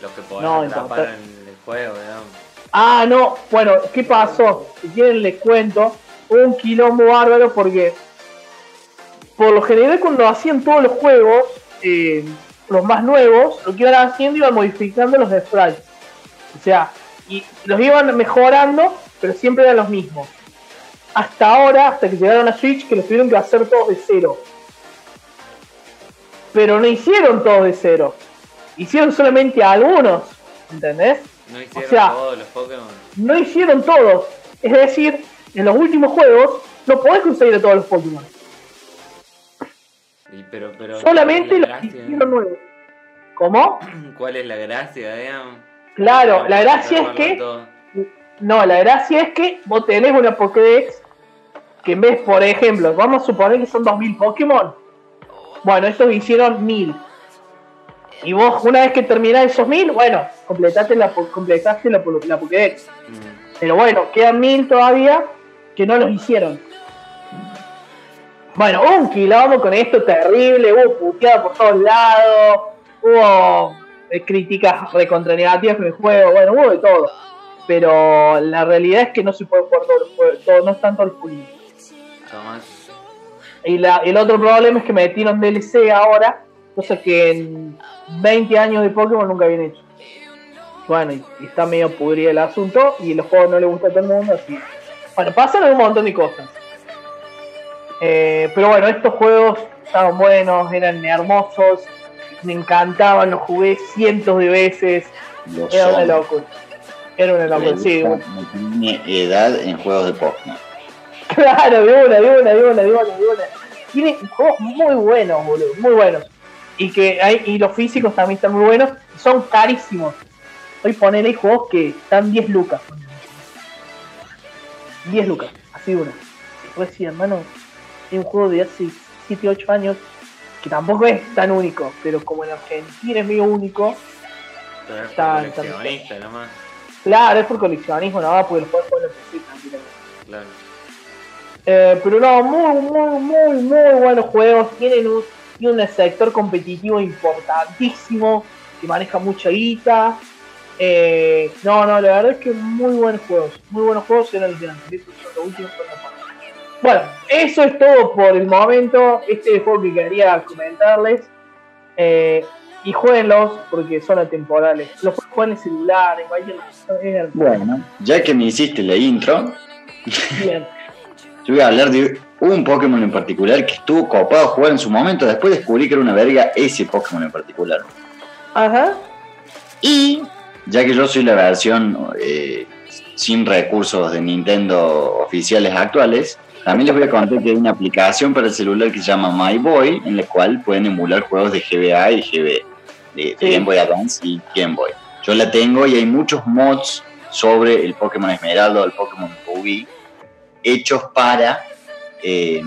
Los que podés No, en atrapar total. en el juego, digamos. Ah, no, bueno, ¿qué pasó? Si quieren les cuento, un quilombo bárbaro porque por lo general cuando hacían todos los juegos, eh, los más nuevos, lo que iban haciendo iban modificando los sprites. O sea, y los iban mejorando, pero siempre eran los mismos. Hasta ahora, hasta que llegaron a Switch, que los tuvieron que hacer todos de cero. Pero no hicieron todos de cero. Hicieron solamente algunos, ¿entendés? No hicieron sea- todos los Pokémon. no hicieron todos. Es decir, en los últimos juegos no podés conseguir a todos los Pokémon. Y pero, pero, Solamente ¿cuál los que hicieron nuevos. ¿Cómo? ¿Cuál es la gracia, digamos? Claro, la gracia es que. No, la gracia es que vos tenés una Pokédex que en vez, por ejemplo, vamos a suponer que son 2000 Pokémon. Bueno, estos hicieron 1000. Y vos, una vez que terminás esos 1000, bueno, completaste la, completaste la, la Pokédex. Mm. Pero bueno, quedan mil todavía que no los hicieron. Bueno, hubo un quilombo con esto terrible, hubo puteada por todos lados, hubo eh, críticas recontra negativas con el juego, bueno, hubo de todo. Pero la realidad es que no se puede jugar todos los juegos, todo- no están todos los juegos. Tomás. Y la- el otro problema es que metieron DLC ahora, cosa que en 20 años de Pokémon nunca habían hecho. Bueno, y, y está medio pudrido el asunto y los juegos no le gusta a todo el mundo, así. Bueno, pasan un montón de cosas. Eh, pero bueno, estos juegos estaban buenos, eran hermosos, me encantaban, los jugué cientos de veces, Los era una locura. Era una locura, sí, bueno. No tiene edad en juegos de Pokémon. Claro, de una, de una, de una, de una, de una. Tiene juegos muy buenos, boludo, muy buenos. Y que hay, y los físicos también están muy buenos, son carísimos. Hoy ponen hay juegos que están 10 lucas. 10 lucas, así una. Pues sí, hermano, es un juego de hace 7, 8 años que tampoco es tan único, pero como en Argentina es medio único, Pero es Está- por está- coleccionista nomás. claro, es por coleccionismo, nada, porque los puedes jugar en PC. Claro. Eh, pero no, muy, muy, muy, muy buenos juegos. Tienen un, tienen un sector competitivo importantísimo que maneja mucha guita. Eh, no, no, la verdad es que muy buenos juegos. Muy buenos juegos eran los de antes. Últimos. Bueno, eso es todo por el momento. Este es el juego que quería comentarles. Eh, y jueguenlos porque son atemporales. Los jugar en el celular, en cualquier Bueno, ya que me hiciste la intro, bien. yo voy a hablar de un Pokémon en particular que estuvo copado a jugar en su momento. Después descubrí que era una verga ese Pokémon en particular. Ajá. Y ya que yo soy la versión eh, sin recursos de Nintendo oficiales actuales, también les voy a contar que hay una aplicación para el celular que se llama My Boy, en la cual pueden emular juegos de GBA y GB, de, de Sí. Game Boy Advance y Game Boy. Yo la tengo y hay muchos mods sobre el Pokémon Esmeralda o el Pokémon Ruby hechos para eh,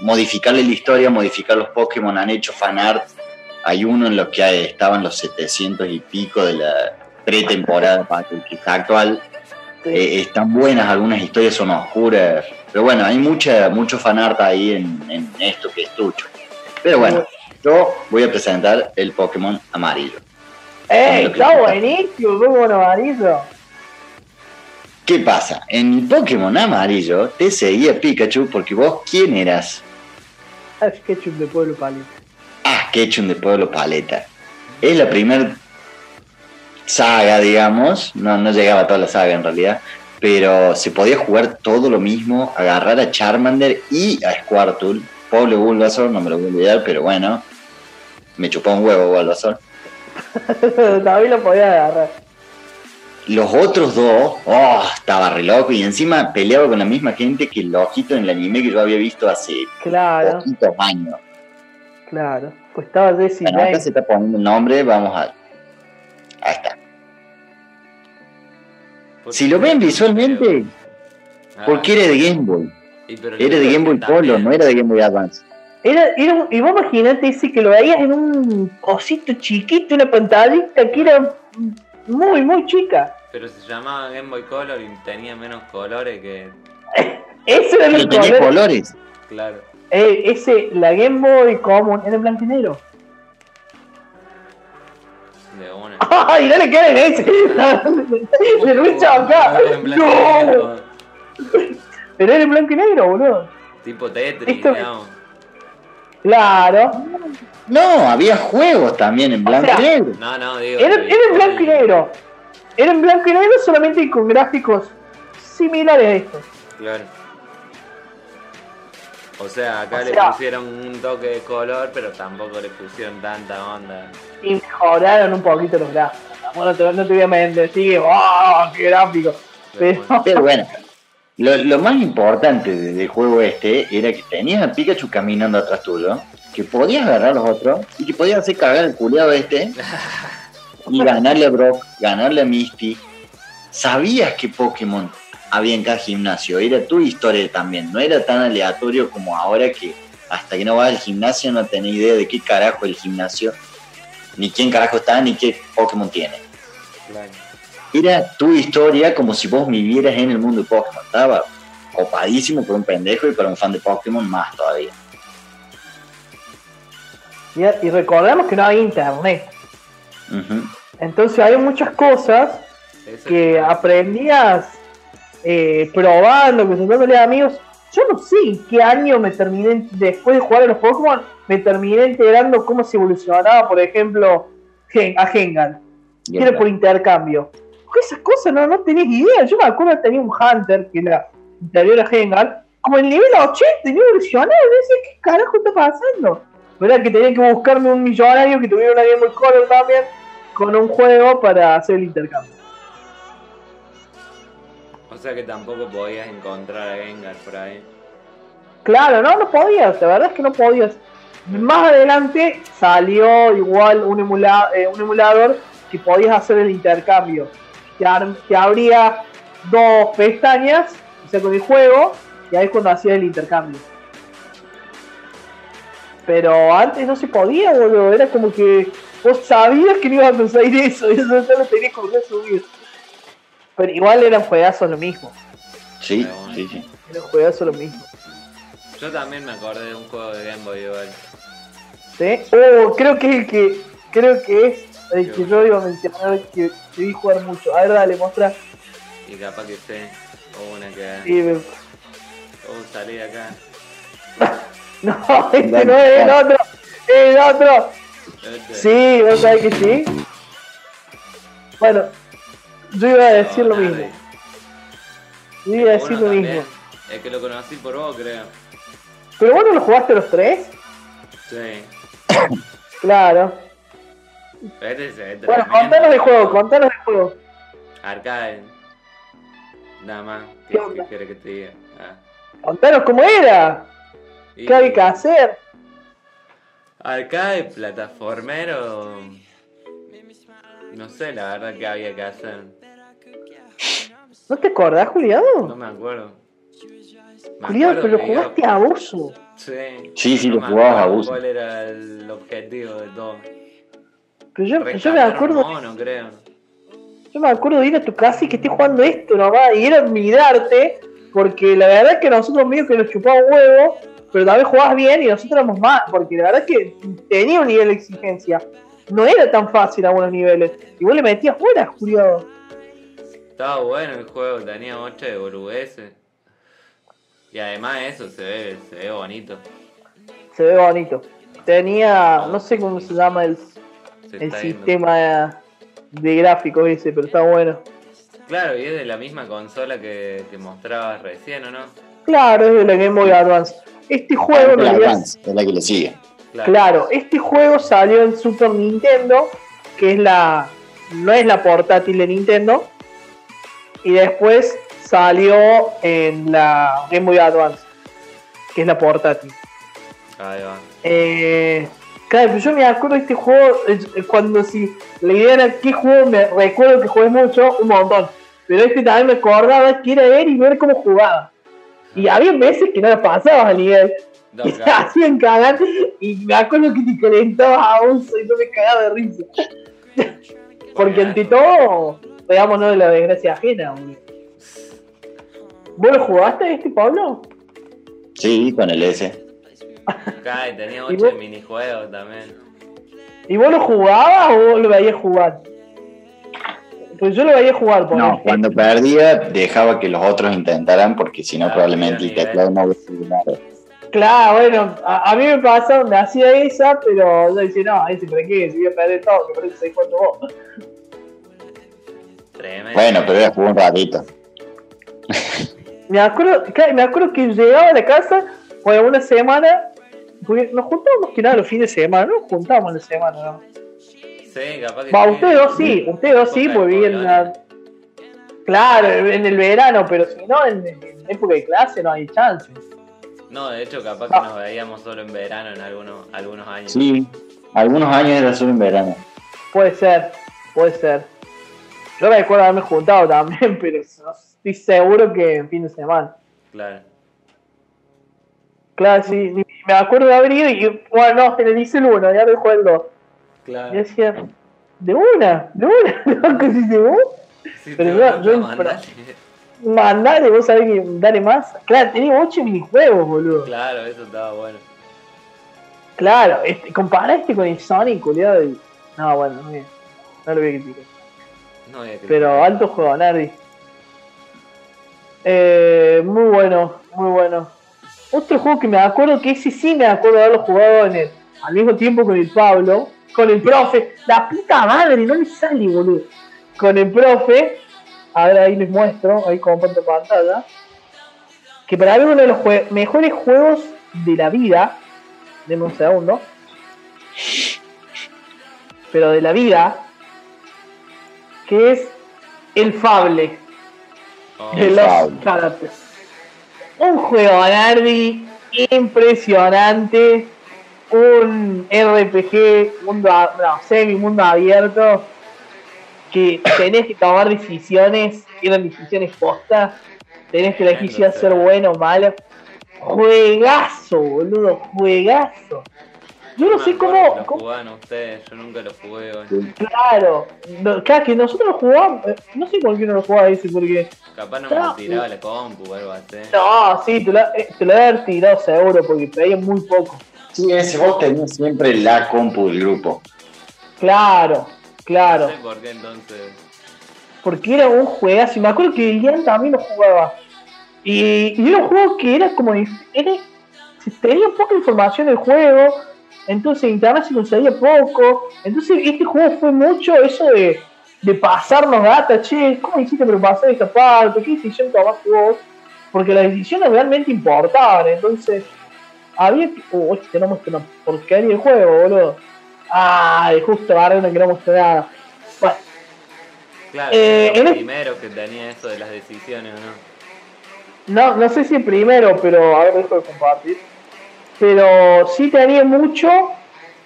modificarle la historia, modificar los Pokémon, han hecho fanart. Hay uno en los que estaban los 700 y pico de la pretemporada para el que está actual. Sí. Eh, están buenas, algunas historias son oscuras. Pero bueno, hay mucha, mucho fanart ahí en, en esto que es tucho. Pero bueno, yo voy a presentar el Pokémon amarillo. ¡Ey! Está buenísimo, bueno amarillo. ¿Qué pasa? En Pokémon amarillo te seguía Pikachu porque vos, ¿quién eras? Ash Ketchum de Pueblo Paleta. Ah, Ketchum de Pueblo Paleta. Es la primera saga, digamos. No, no llegaba a toda la saga en realidad. Pero se podía jugar todo lo mismo, agarrar a Charmander y a Squirtle. Pobre Bulbasaur, no me lo voy a olvidar, pero bueno. Me chupó un huevo Bulbasaur. También lo podía agarrar. Los otros dos, oh, estaba re loco y encima peleaba con la misma gente que el ojito en el anime que yo había visto hace Claro, poquitos años. claro. Pues estaba Jesse Bueno, acá se está poniendo el nombre, vamos a. Ahí está. ¿Por Si lo ven visualmente, Ah, porque era de Game Boy. Era de Game Boy también- no era de Game Boy Advance. Era, era un- y vos imaginate ese que lo veías en un cosito chiquito, una pantallita que era muy, muy chica. Pero se llamaba Game Boy Color y tenía menos colores que. Ese era el tenía color. colores. Claro. Eh, ese, la Game Boy Common era en blanco y negro. De una. ¡Ay, no le queda en ese! ¡Le lo he echado acá! ¡No! Pero era en blanco y negro, boludo. Tipo Tetris, Esto- digamos. Claro. No, había juegos también en blanco sea, y negro. No, no, digo. Era, era en blanco y negro. Era en blanco y negro solamente con gráficos similares a estos. Claro. O sea, acá O le sea- pusieron un toque de color, pero tampoco le pusieron tanta onda. Y mejoraron un poquito los gráficos. Bueno, no te, no te voy a mentir, sigue, ¡oh, qué gráfico! Pero, Pero bueno, lo, lo más importante de- del juego este era que tenías a Pikachu caminando atrás tuyo, que podías agarrar a los otros y que podías hacer cagar al culiado este y ganarle a Brock, ganarle a Misty. Sabías que Pokémon había en cada gimnasio, era tu historia también, no era tan aleatorio como ahora que hasta que no vas al gimnasio no tenés idea de qué carajo el gimnasio, ni quién carajo está, ni qué Pokémon tiene. Era tu historia como si vos vivieras en el mundo de Pokémon. Estaba copadísimo por un pendejo y para un fan de Pokémon más todavía. y, recordemos que no había internet. Ujú. Entonces hay muchas cosas que aprendías eh, probando, presentándole a amigos. Yo no sé en qué año me terminé, después de jugar a los Pokémon, me terminé enterando cómo se evolucionaba, por ejemplo, a Gengar, Y que era por intercambio. Porque esas cosas no, no tenés idea. Yo me acuerdo que tenía un Hunter, que era interior a Gengar, como en nivel 80, y no evolucionaba. Decía, ¿qué carajo está pasando? ¿Verdad? Que tenía que buscarme un millonario que tuviera una Game Boy Color también, con un juego para hacer el intercambio. O sea que tampoco podías encontrar a Gengar por ahí. Claro, no, no podías, la verdad es que no podías. Más adelante salió igual un, emula- eh, un emulador que podías hacer el intercambio. Que, ar- que abría dos pestañas, o sea, con el juego, y ahí es cuando hacías el intercambio. Pero antes no se podía, boludo. Era como que vos sabías que no ibas a conseguir eso, y eso ya lo tenías como que subir. Pero igual eran juegazos lo mismo. Sí, sí, sí. Eran juegazos lo mismo. Yo también me acordé de un juego de Game Boy igual. ¿Sí? Oh, creo que es el que. Creo que es el que yo iba a mencionar que, que vi jugar mucho. A ver, dale, mostra. Y capaz que esté. O una que. Sí, me- Oh, salí de acá. No, este no es el otro. Es el otro. Sí, vos sabés que sí. Bueno, yo iba a decir lo No, mismo. Yo iba a decir lo también. mismo. Es que lo conocí por vos, creo. Pero bueno, lo jugaste los tres. Sí. Claclaro. Este es este Bueno, contanos de juego, contanos de juego. Arcade. Nada más. ¿Qué ¿Qué, qué querés que te diga? Ah. Contanos cómo era. Y- ¿Qué había que hacer? Arcade, plataformero. No sé la verdad que había que hacer. ¿No te acordás, No Juliado? me acuerdo. Me Juliado, acuerdo pero lo que iba- jugaste a abuso. Sí. Sí, sí, No lo me jugabas a acuerdo. ¿Cuál era el objetivo de todo? Pero yo, yo me Rescatar acuerdo. un mono, creo. Yo me acuerdo de ir a tu casa y que estés jugando esto nomás, y era mirarte, porque la verdad es que nosotros medio que nos chupaba un huevo, pero también jugabas bien y nosotros éramos más, porque la verdad es que tenía un nivel de exigencia. No era tan fácil a algunos niveles. Igual le metías buenas, Julio. Estaba bueno el juego, tenía mucha de boludeces. Y además eso se ve, se ve bonito. Se ve bonito. Tenía, no sé cómo se llama el, Se el sistema de gráficos ese, pero está bueno. Claro, y es de la misma consola que, que mostrabas recién, ¿o no? Claro, es de la Game Boy Advance. Este juego en La realidad Advance, es la que le sigue. Claro, este juego salió en Super Nintendo, que es la. no es la portátil de Nintendo. Y después salió en la Game Boy Advance, que es la portátil. Ahí va. Eh, claro, pero yo me acuerdo de este juego, cuando si la idea era qué juego, me recuerdo que jugué mucho, un montón. Pero este también me acordaba que era ver y ver cómo jugaba. Y había veces que no lo pasabas al nivel. No, que te claro. hacían cagar y me acuerdo que te calentabas a un y no me cagaba de risa. Porque ante todo, veámonos de la desgracia ajena. boludo. ¿Vos lo jugaste este, Pablo? Sí, con el S. Acá, y tenía ¿Y 8 vos? minijuegos también. ¿Y vos lo jugabas o vos lo veías jugar? Pues yo lo veía jugar, por No, ejemplo. cuando perdía dejaba que los otros intentaran porque si no Ah, probablemente el teclado no hubiera nada. Claro, bueno, a, a mí me pasa donde hacía esa, pero yo decía, no, ese qué, si voy a perder todo, que por eso soy cuando vos. Tremendo. Bueno, pero era jugar un ratito. Me acuerdo, claro, me acuerdo que llegaba a la casa, bueno, una semana, porque nos juntábamos que nada los fines de semana, no nos juntábamos la semana, ¿no? Sí, capaz que Va, ustedes dos sí, ustedes dos sí, pues viven la... Claro, en el verano, pero si no, en, en época de clase no hay chance. No, de hecho, capaz Ah. que nos veíamos solo en verano en algunos, algunos años. Sí, algunos años era solo en verano. Puede ser, puede ser. Yo recuerdo haberme juntado también, pero estoy seguro que en fin de semana. Claro. Claro, sí, me acuerdo de haber ido y, bueno, no, en el hice el 1, ya lo jugué el 2. Y Claro. decía, de una, de una, loco, si se vos, Sí, pero yo- yo- mandale. mandale, vos sabés que dale más. Claro, tenía 8 minijuegos, boludo. Claro, eso estaba bueno. Claro, este, compará este con el Sonic, culiado. y- No, bueno, no, no lo voy a criticar. No voy a. Pero alto juego, Nardi. Eh, muy bueno, muy bueno. Otro juego que me acuerdo que ese sí me acuerdo de haberlo jugado en el, al mismo tiempo con el Pablo, con el profe. La puta madre, no me sale, boludo. Con el profe, a ver ahí les muestro, ahí comparto pantalla. Que para mí es uno de los jue- mejores juegos de la vida. Denme un segundo. Pero de la vida. Que es el Fable Oh, de los. Characters. Un juego Nardi impresionante. Un RPG, mundo, no, semi mundo abierto. Que tenés que tomar decisiones, eran decisiones postas. Tenés que elegir si va a ser bueno o malo. Juegazo, boludo, juegazo. Yo no sé cómo, Lo cómo- jugaban ustedes, yo nunca lo jugué. Claro, no, claro, que nosotros lo jugamos, eh, no sé por qué no lo jugaba ese, porque Capaz no Claro. me tiraba la compu o algo así. No, sí, te lo, eh, te lo haber tirado seguro porque pedía muy poco. Sí, ese vos tenías siempre la compu del grupo. Claro, claro. No sé por qué entonces. Porque era un juegazo. Y me acuerdo que Ian también lo jugaba. Y, y era un juego que era como. Era, tenía poca información del juego. Entonces en internet se conseguía poco. Entonces este juego fue mucho eso de, de pasarnos data. Che, ¿cómo hiciste para pasar esta parte? ¿Qué decisión tomaste vos? Porque las decisiones realmente importaban. Entonces había que. Este no muestra una porquería de juego, boludo. Ah, justo ahora no quiero mostrar nada. Bueno. Claro, Eh, era el- primero que tenía eso de las decisiones, ¿o no? No, no sé si el primero, pero a ver, dejo de compartir. Pero sí tenía mucho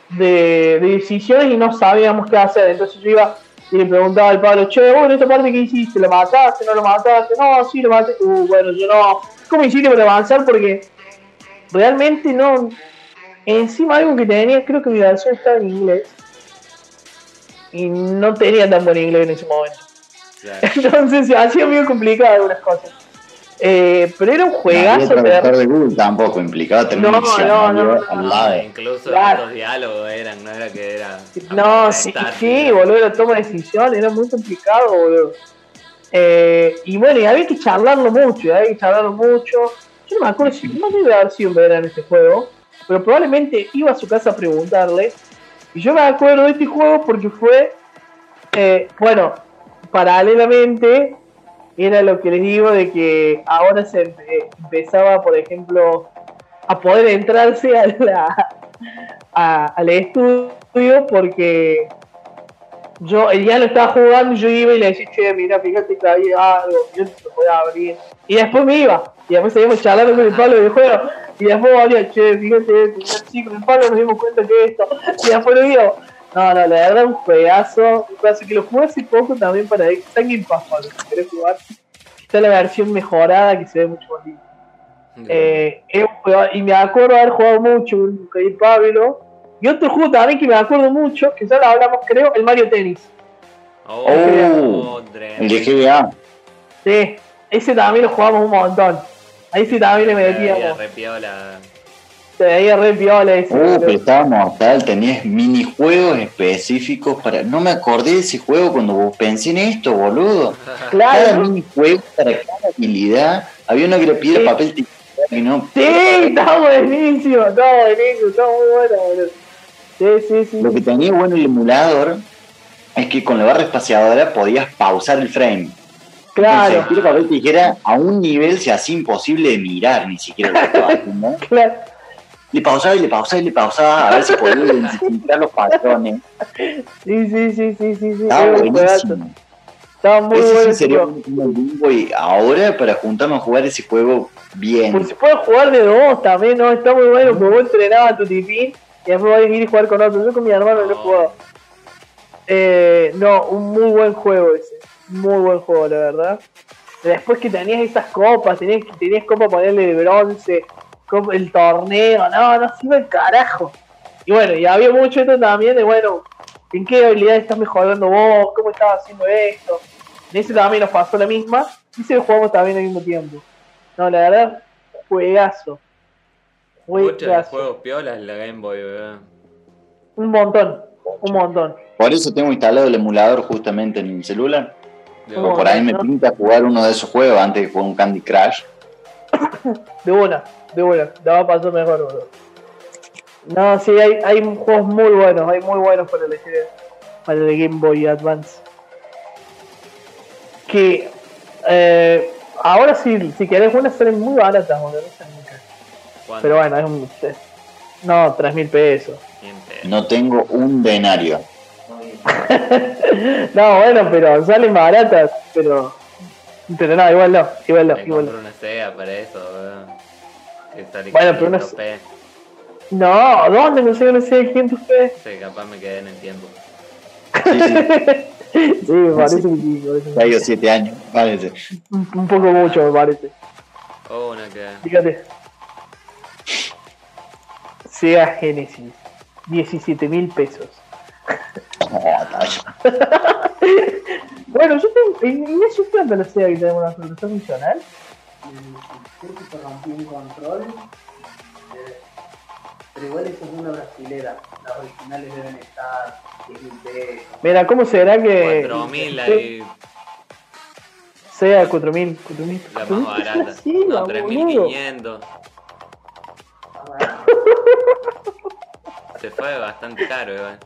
de, de decisiones y no sabíamos qué hacer. Entonces yo iba y le preguntaba al Pablo, che, en esta parte qué hiciste, ¿lo mataste? ¿No lo mataste? No, sí, lo maté. Uh, bueno, yo no. ¿Cómo hiciste para avanzar? Porque realmente no. Encima algo que tenía, creo que mi versión estaba en inglés. Y no tenía tan buen inglés en ese momento. Claro. Entonces se hacía muy complicado algunas cosas. Eh, pero era un No juegazo. pero- de Google tampoco, implicaba tener No, un no, no, no, al no. lado. Incluso Claro. estos diálogos eran, no era que era. No, sí, sí, boludo, la toma de decisión era muy complicado, boludo. Eh, y bueno, y había que charlarlo mucho, y había que charlarlo mucho. Yo no me acuerdo si no debe haber sido en verano este juego, pero probablemente iba a su casa a preguntarle. Y yo me acuerdo de este juego porque fue, eh, bueno, paralelamente era lo que les digo de que ahora se empe- empezaba, por ejemplo, a poder entrarse a- al estudio porque yo el día lo estaba jugando y yo iba y le decía, che, mira, fíjate que había algo, yo lo podía abrir. Y después me iba, y después seguimos charlando con el Pablo del juego, y después volvía, che, fíjate, esto, así con el Pablo nos dimos cuenta que esto, y después lo digo, no, no, la verdad un juegazo, un juegazo que lo jugué hace poco también para está en Game Pass, Pablo, si querés jugar, está la versión mejorada que se ve mucho más linda. Eh, y me acuerdo haber jugado mucho con el Pablo. Y otro juego también que me acuerdo mucho, que ya lo hablamos creo, el Mario Tennis. Oh, Oh. El de GBA. Sí, ese también lo jugamos un montón. Ahí sí también le metíamos. re piola. Se veía re piola ese. Uh, pero estaba mortal, tenías minijuegos específicos para. No me acordé de ese juego cuando vos pensé en esto, boludo. Cada Claro. minijuego para cada habilidad. Había una que era piedra, Sí. papel, que no. Sí, está buenísimo, está buenísimo, está muy bueno, boludo. Sí, sí, sí. Lo que tenía bueno el emulador es que con la barra espaciadora podías pausar el frame. Claro, Entonces, piedra, papel, tijera a un nivel se hacía imposible de mirar ni siquiera lo estaba claro. Le pausaba y le pausaba y le pausaba a ver si podía identificar los patrones. Sí, sí, sí, sí, sí, sí. Estaba buenísimo. Estaba muy Ese bueno sí ese sería un un Boy ahora para juntarnos a jugar ese juego bien. Por si puedes jugar de dos también, ¿no? Está muy bueno, porque vos entrenabas a tu tipín y después vas a ir a jugar con otro. Yo con mi hermano lo he jugado. Eh, no, un muy buen juego ese. Muy buen juego, la verdad. Después que tenías esas copas, tenías, tenías copa para ponerle de bronce, el torneo, no, no iba el carajo. Y bueno, y había mucho esto también de, bueno, ¿en qué habilidad estás mejorando vos? ¿Cómo estás haciendo esto? En ese también nos pasó la misma. Y se lo jugamos también al mismo tiempo. No, la verdad, juegazo. Muchos Juegazo. juegos piolas en la Game Boy. Un montón, un montón. Por eso tengo instalado el emulador justamente en el celular. De por ahí me no. pinta jugar uno de esos juegos antes de jugar un Candy Crush. De una, de una. La va a pasar mejor, boludo. No, sí, hay, hay juegos muy buenos, hay muy buenos para el, para el Game Boy Advance. Que eh, ahora sí, si querés unas salen muy baratas, boludo. No. ¿Cuánto? Pero bueno, es un. No, tres mil pesos. No tengo un denario. No, bueno, pero salen baratas, pero. Pero no, igual no, igual no, Me igual no. una Sega para eso. Que sale Bueno, pero una 500p. No, ¿dónde no sé, no sé quién tú ustedes? Sí, capaz me quedé en el tiempo. Sí, sí, Sí, me parece que yo siete años. Parece. Un, un poco mucho, me parece. Oh, una que. Fíjate. Sega Genesis. 17 mil pesos. Bueno, yo tengo. ¿En eso cuánto la Sega que tenemos nosotros? ¿Está funcional? Creo que se rompió un control. eh, Pero igual eso es una brasilera. Las originales deben estar 10 mil pesos. Mira, ¿cómo será que. 4000 Sí, ahí, Sega 4000. 4000. la más 4000 barata. No, boludo. 3500. Se fue bastante caro, igual.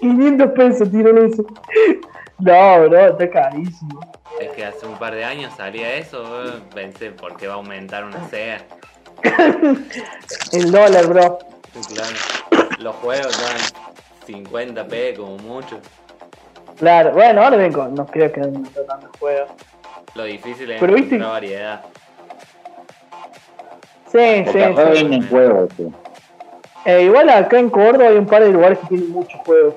500 pesos, tiro eso. No, bro, está carísimo. Es que hace un par de años salía eso, weón. Pensé, ¿por qué va a aumentar una Sega? El dólar, bro. Sí, Claro. Los juegos dan 50p como mucho. Claro, bueno, ahora vengo. No creo que no tantos juegos. Lo difícil es Pero viste- encontrar variedad. Sí, sí. Porque sí. sí. Eh, igual acá en Córdoba hay un par de lugares que tienen muchos juegos.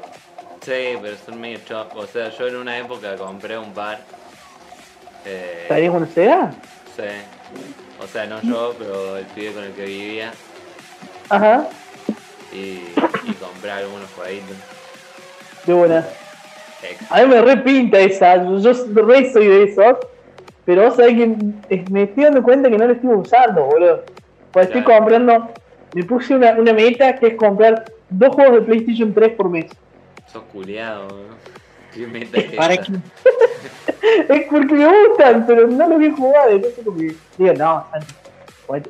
Sí, pero son medio chop. O sea, yo en una época compré un par. Eh, ¿Sabías una Sega? sí. O sea, no yo, pero el pibe con el que vivía. Ajá, Y, y compré algunos jueguitos. de buena. A mí me repinta esa, yo re soy de esos, pero vos sabés que me estoy dando cuenta que no lo estoy usando, boludo. Pues estoy comprando, me puse una, una meta que es comprar dos juegos de PlayStation 3 por mes. Sos culiado, weón. ¿Qué meta es ¿Para esa? qué? Es porque me gustan, pero no lo vi jugar. Entonces, como que digo, no, Santi,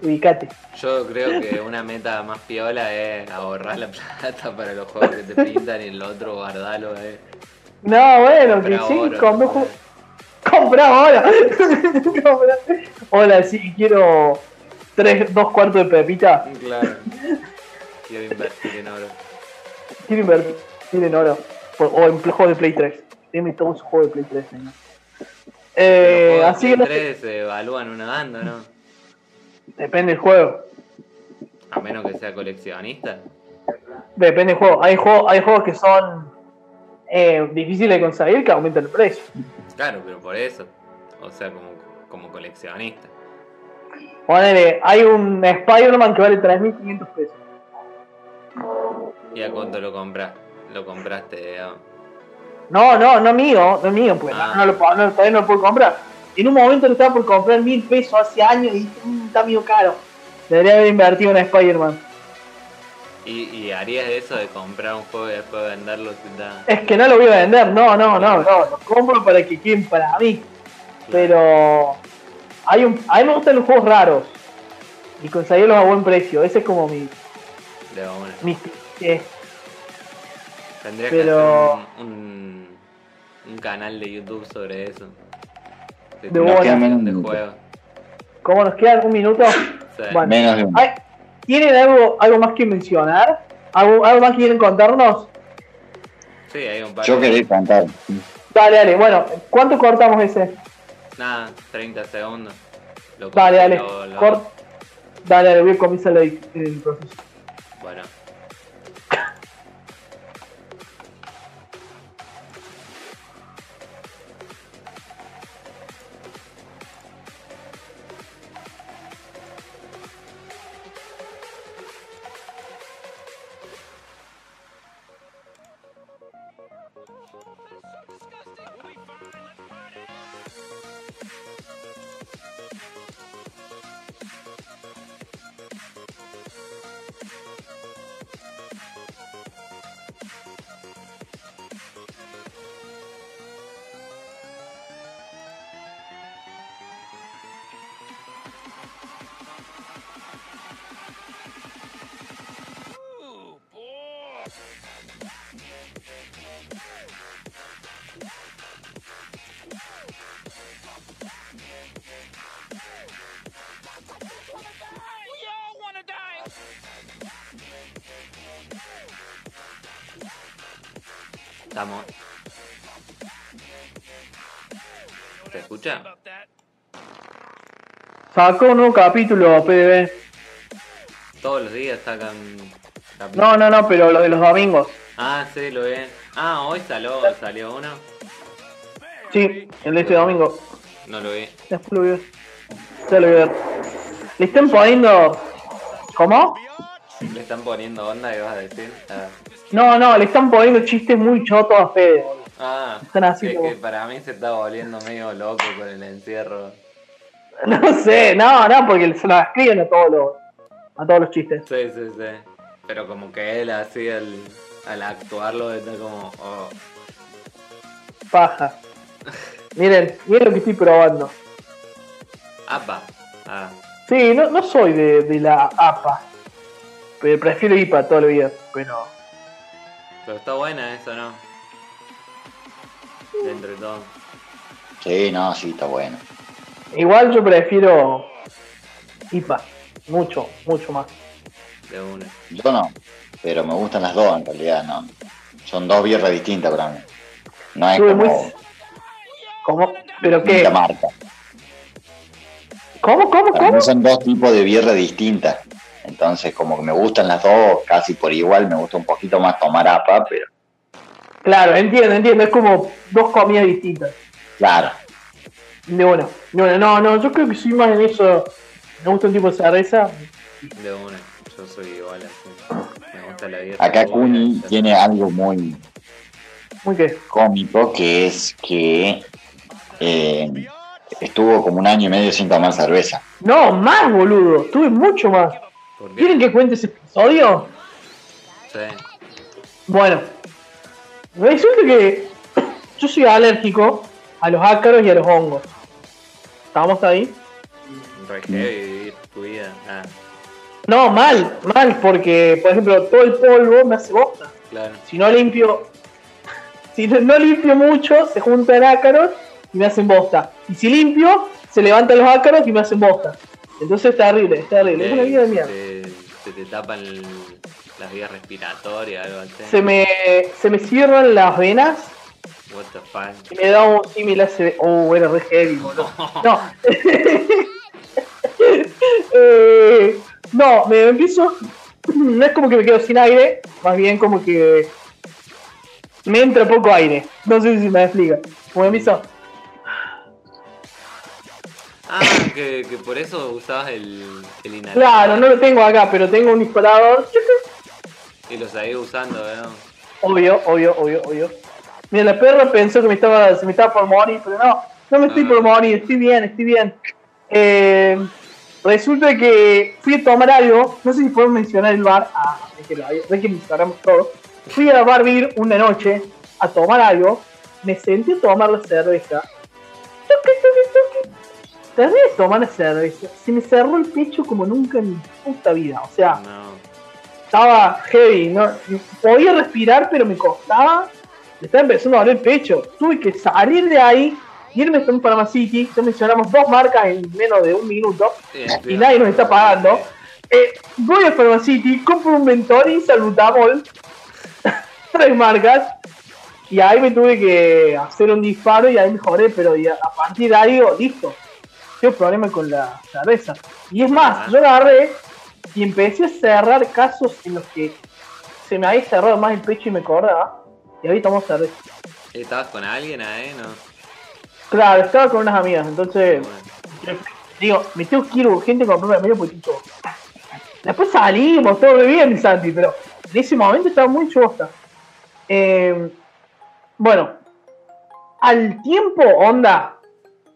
ubicate. Yo creo que una meta más piola es ahorrar la plata para los juegos que te pintan y el otro guardalo, eh. No, bueno, que Compra sí, oro. compré ju- Comprá ahora. Comprá. Hola, sí, quiero tres, dos cuartos de pepita. Claro. Quiero invertir en oro. Quiero invertir en oro. O en juegos de Play 3. Deme todos esos juegos de Play 3, señor. Eh, Los así sé, 3 se evalúan una banda, ¿no? depende del juego. A menos que sea coleccionista. Depende del juego. Hay juegos, hay juegos que son eh, difíciles de conseguir que aumentan el precio. Claro, pero por eso. O sea, como, como coleccionista. Ponele, hay un Spider-Man que vale 3.500 pesos. ¿Y a cuánto lo compras? Lo compraste. No, no, no mío, no mío, pues Ah. no, no lo, no, todavía no lo puedo comprar. En un momento lo estaba por comprar mil pesos hace años y dije, "Mm, está medio caro. Debería haber invertido en Spider-Man. ¿Y, y harías eso de comprar un juego y después venderlo. Es que no lo voy a vender, no, no, no, no, lo compro para que queden para mí. Pero hay un, a mí me gustan los juegos raros y conseguirlos a buen precio. Ese es como mi, De una. mi eh, Tendrías Pero- que hacer un, un, un canal de YouTube sobre eso. De, De. ¿Cómo nos quedan? ¿Un minuto? Sí. Bueno. Menos de un. ¿Tienen algo, algo más que mencionar? ¿Algo, ¿Algo más que quieren contarnos? Sí, hay un par Yo quería cantar. Dale, dale. Bueno, ¿cuánto cortamos ese? Nada, 30 segundos. Lo Dale, dale. lo- lo- Cort- Dale, dale, voy a comenzar el, el proceso. Bueno. Sacó un nuevo capítulo, PDB. Todos los días sacan. No, no, no, pero lo de los domingos. Ah, sí, lo ven. Ah, hoy salió, salió uno. Sí, el de este domingo. No lo vi. Después lo ver. Ya lo voy a ver. Le están poniendo. ¿Cómo? Le están poniendo onda y vas a decir. Ah, No, no, le están poniendo chistes muy chotos a Fede. boludo. Ah, Están así es como- que para mí se está volviendo medio loco con el encierro. No sé, no, no, porque se lo escriben a todos los, a todos los chistes. Sí, sí, sí. Pero como que él así al, al actuarlo está como. Oh, Paja. Miren, miren lo que estoy probando. apa. Ah, Sí, no, no soy de, de la APA. Pero prefiero IPA toda la vida. Pero. pero está buena eso, ¿no? Dentro de todo. Sí, no, sí, está bueno. Igual yo prefiero IPA. Mucho, mucho más. De una. Yo no, pero me gustan las dos en realidad, ¿no? Son dos birras distintas para mí. No es como muy. ¿Cómo? ¿Pero qué? distinta marca. ¿Cómo, cómo, Para cómo? mí son dos tipos de birra distintas. Entonces, como que me gustan las dos casi por igual, me gusta un poquito más tomar APA, pero Claro, entiendo, entiendo. Es como dos comidas distintas. claro, De una. De una. No, no, yo creo que soy más en eso. Me gusta un tipo de cerveza. De una. Yo soy igual así. Me gusta la vida. acá Kuni tiene algo muy Muy que. cómico que es que eh, estuvo como un año y medio sin tomar cerveza. No, más boludo. Tuve mucho más. ¿Por qué? ¿Quieren que cuente ese episodio? Sí. Bueno, resulta que yo soy alérgico a los ácaros y a los hongos. ¿Estamos ahí? Re tu vida. Ah, No, mal, mal, porque, por ejemplo, todo el polvo me hace bosta. claro. Si no limpio, si no, limpio mucho, se juntan ácaros y me hacen bosta. Y si limpio, se levantan los ácaros y me hacen bosta. Entonces es terrible, es terrible. Es una vida de mierda. Se, se te tapan el- las vías respiratorias, algo así. Se me, se me cierran las venas What the fuck. y me da un símil hace. Oh, era re heavy, boludo. No. Eh, no, me empiezo. No es como que me quedo sin aire, más bien como que me entra poco aire. No sé si me explica. Como me empiezo. Ah, que, que por eso usabas el, el inhalador. Claro, no lo tengo acá, pero tengo un disparador. Y lo seguís usando, ¿no? Obvio, obvio, obvio, obvio. Mira, la perra pensó que me estaba, se me estaba por morir, pero no, no me estoy Ah. por morir, estoy bien, estoy bien. Eh, resulta que fui a tomar algo, no sé si puedo mencionar el bar, ah, es que, lo- es que mencionamos todo. Fui a Bar Beer una noche a tomar algo, me senté a tomar la cerveza. Toque, toque, toque. Terminé de tomar la cerveza, se me cerró el pecho como nunca en mi puta vida, o sea No. estaba heavy, no podía respirar pero me costaba, me estaba empezando a doler el pecho, tuve que salir de ahí, irme a un Pharmacity, ya mencionamos dos marcas en menos de un minuto, y nadie nos está pagando, Eh, voy a Pharmacity, compro un Mentori, Salbutamol, tres marcas, y ahí me tuve que hacer un disparo y ahí mejoré, pero ya a partir de ahí digo, listo, tengo problema con la cerveza. Y es más, yo agarré y empecé a cerrar casos en los que se me había cerrado más el pecho y me acordaba, y ahí tomó cerveza. ¿Estabas con alguien ahí? No. Claro, estaba con unas amigas, entonces Bueno. digo, me tengo que ir urgente a comprarme medio poquito. Después salimos, todo bien, Santi, pero en ese momento estaba muy chosta. Eh, bueno, al tiempo, onda,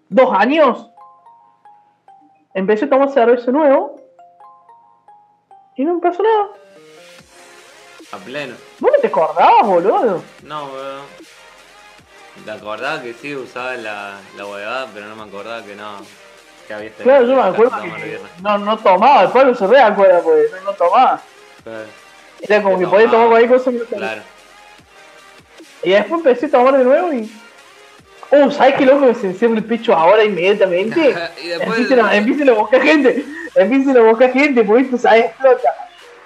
dos años, empecé a tomar cerveza nuevo y no me pasó nada. A pleno. ¿Vos no te acordabas, boludo? No, weón. Me acordaba que sí usaba la, la huevada, pero no me acordaba que no. Que habías Claro, yo me acuerdo que no, no tomaba, después lo cerré, acuerdo, pues no, no tomaba. Claro. Era como Que que podía tomar cualquier cosa. que. Claro. Y después empecé a tomar de nuevo y. Uh, ¿sabes qué loco que se encierra el pecho ahora inmediatamente? Y después- empiecen, a, empiecen a buscar gente, empiecen a buscar gente, porque esto se explota.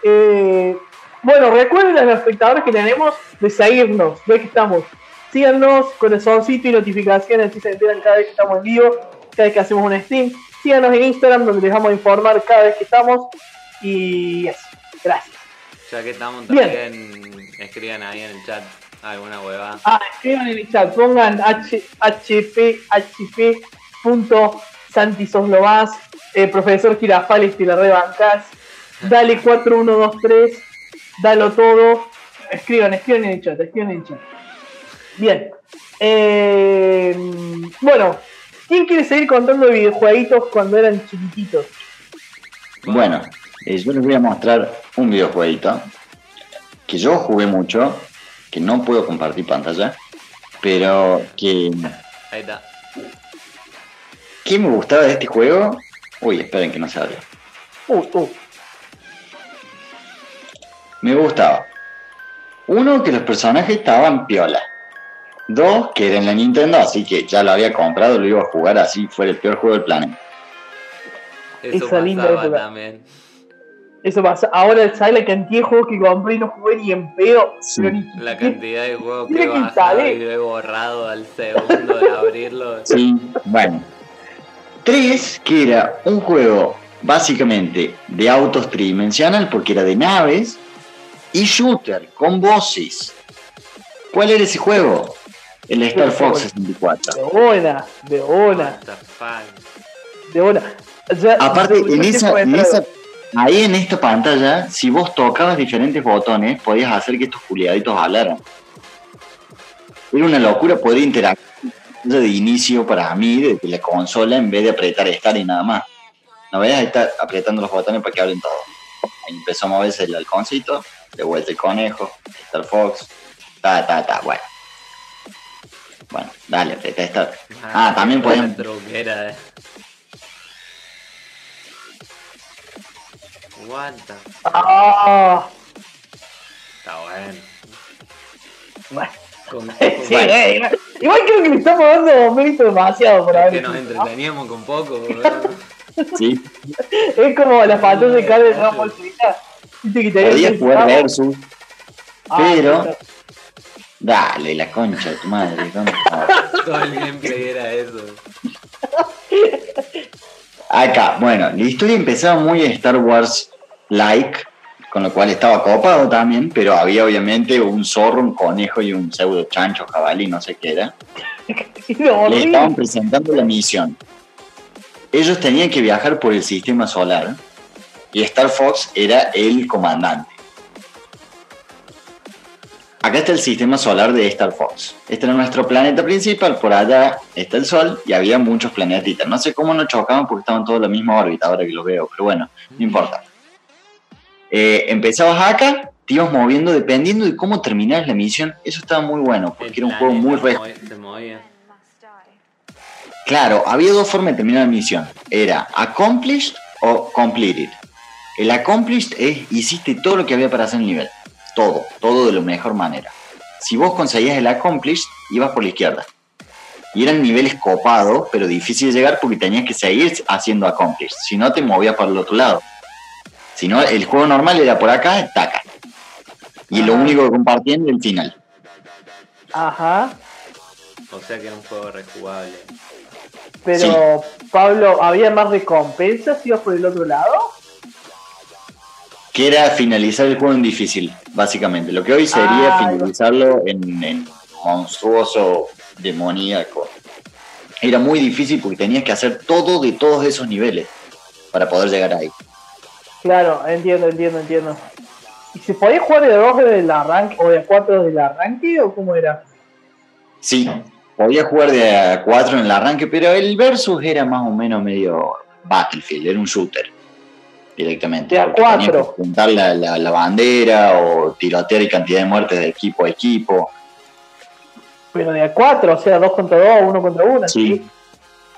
Eh, bueno, recuerden a los espectadores que tenemos de seguirnos, ve que estamos. Síganos, corazoncito y notificaciones, así se enteran cada vez que estamos en vivo, cada vez que hacemos un stream. Síganos en Instagram, donde les vamos a informar cada vez que estamos. Y eso, gracias. Ya que estamos Bien. también, escriban ahí en el chat alguna huevada. Ah, escriban en el chat, pongan HP, HP, punto, Santi sos lo más, eh, profesor Girafales te la rebancas, dale 4123, dalo todo, escriban, escriban en el chat, escriban en el chat. Bien, eh, bueno, ¿quién quiere seguir contando de videojueguitos cuando eran chiquititos? Bueno, eh, yo les voy a mostrar un videojueguito que yo jugué mucho, que no puedo compartir pantalla, pero que, Ahí está. ¿qué me gustaba de este juego? Uy, esperen que no se abre. Uh, uh, Me gustaba. Uno, que los personajes estaban piola. Dos, que era en la Nintendo, así que ya lo había comprado, lo iba a jugar así, fuera el peor juego del planeta. Eso Esa linda época. también. eso pasa, ahora sabes la cantidad de juegos que compré y no jugué ni en pedo, Sí. pero ni La cantidad de juegos que que bajado y lo he borrado al segundo de abrirlo. Sí, bueno. Tres, que era un juego básicamente de autos tridimensional, porque era de naves, y shooter, con voces. ¿Cuál era ese juego? El Star Fox 64. de una, de fuck. De sea, Aparte, en esa, en esa, ahí en esta pantalla, si vos tocabas diferentes botones, podías hacer que estos culiaditos hablaran. Era una locura poder interactuar de inicio para mí desde la consola en vez de apretar estar y nada más. No vayas a estar apretando los botones para que hablen todos. Ahí empezó a moverse el halconcito, de vuelta el conejo, Star Fox, ta, ta, ta, bueno. Bueno, dale, apretá esta. Ah, también qué podían- truquera, eh. Aguanta. Ah, Está bueno. bueno. Con, Sí, bueno, eh, igual- igual creo que le estamos dando mérito demasiado por es haber que nos entreteníamos con poco, boludo. Sí, Es como la pantalla de Dragon Ball Z. Viste que podías jugar versus, Ah, pero- dale, la concha de tu madre. Todo el gameplay era eso. Acá, bueno, la historia empezaba muy Star Wars like, con lo cual estaba copado también, pero había obviamente un zorro, un conejo y un pseudo chancho, jabalí, no sé qué era. Le estaban presentando la misión. Ellos tenían que viajar por el sistema solar y Star Fox era el comandante. Acá está el sistema solar de Star Fox. Este era nuestro planeta principal, por allá está el Sol y había muchos planetitas. No sé cómo no chocaban porque estaban todos en la misma órbita ahora que lo veo, pero bueno, no importa. Eh, empezabas acá, te ibas moviendo dependiendo de cómo terminabas la misión. Eso estaba muy bueno porque era un juego muy re. Claro, había dos formas de terminar la misión. Era accomplished o completed. El accomplished es hiciste todo lo que había para hacer el nivel. Todo, todo de la mejor manera. Si vos conseguías el accomplished, ibas por la izquierda. Y eran niveles copados, pero difíciles de llegar porque tenías que seguir haciendo accomplished. Si no, te movías para el otro lado. Si no, el juego normal era por acá, taca. Y lo único que compartían era el final. Ajá. O sea que era un juego rejugable. Pero, Pablo, ¿había más recompensas si ibas por el otro lado? Que era finalizar el juego en difícil, básicamente. Lo que hoy sería Ah, finalizarlo en, en monstruoso, demoníaco. Era muy difícil porque tenías que hacer todo de todos esos niveles para poder llegar ahí. Claro, entiendo, entiendo, entiendo. ¿Y se podía jugar de dos del arranque o de cuatro del arranque o cómo era? Sí, podía jugar de a 4 en el arranque, pero el versus era más o menos medio Battlefield, era un shooter directamente. De a cuatro. que juntar la, la- la bandera o tirotear y cantidad de muertes de equipo a equipo. Pero de a cuatro, o sea, dos contra dos, uno contra uno. Sí,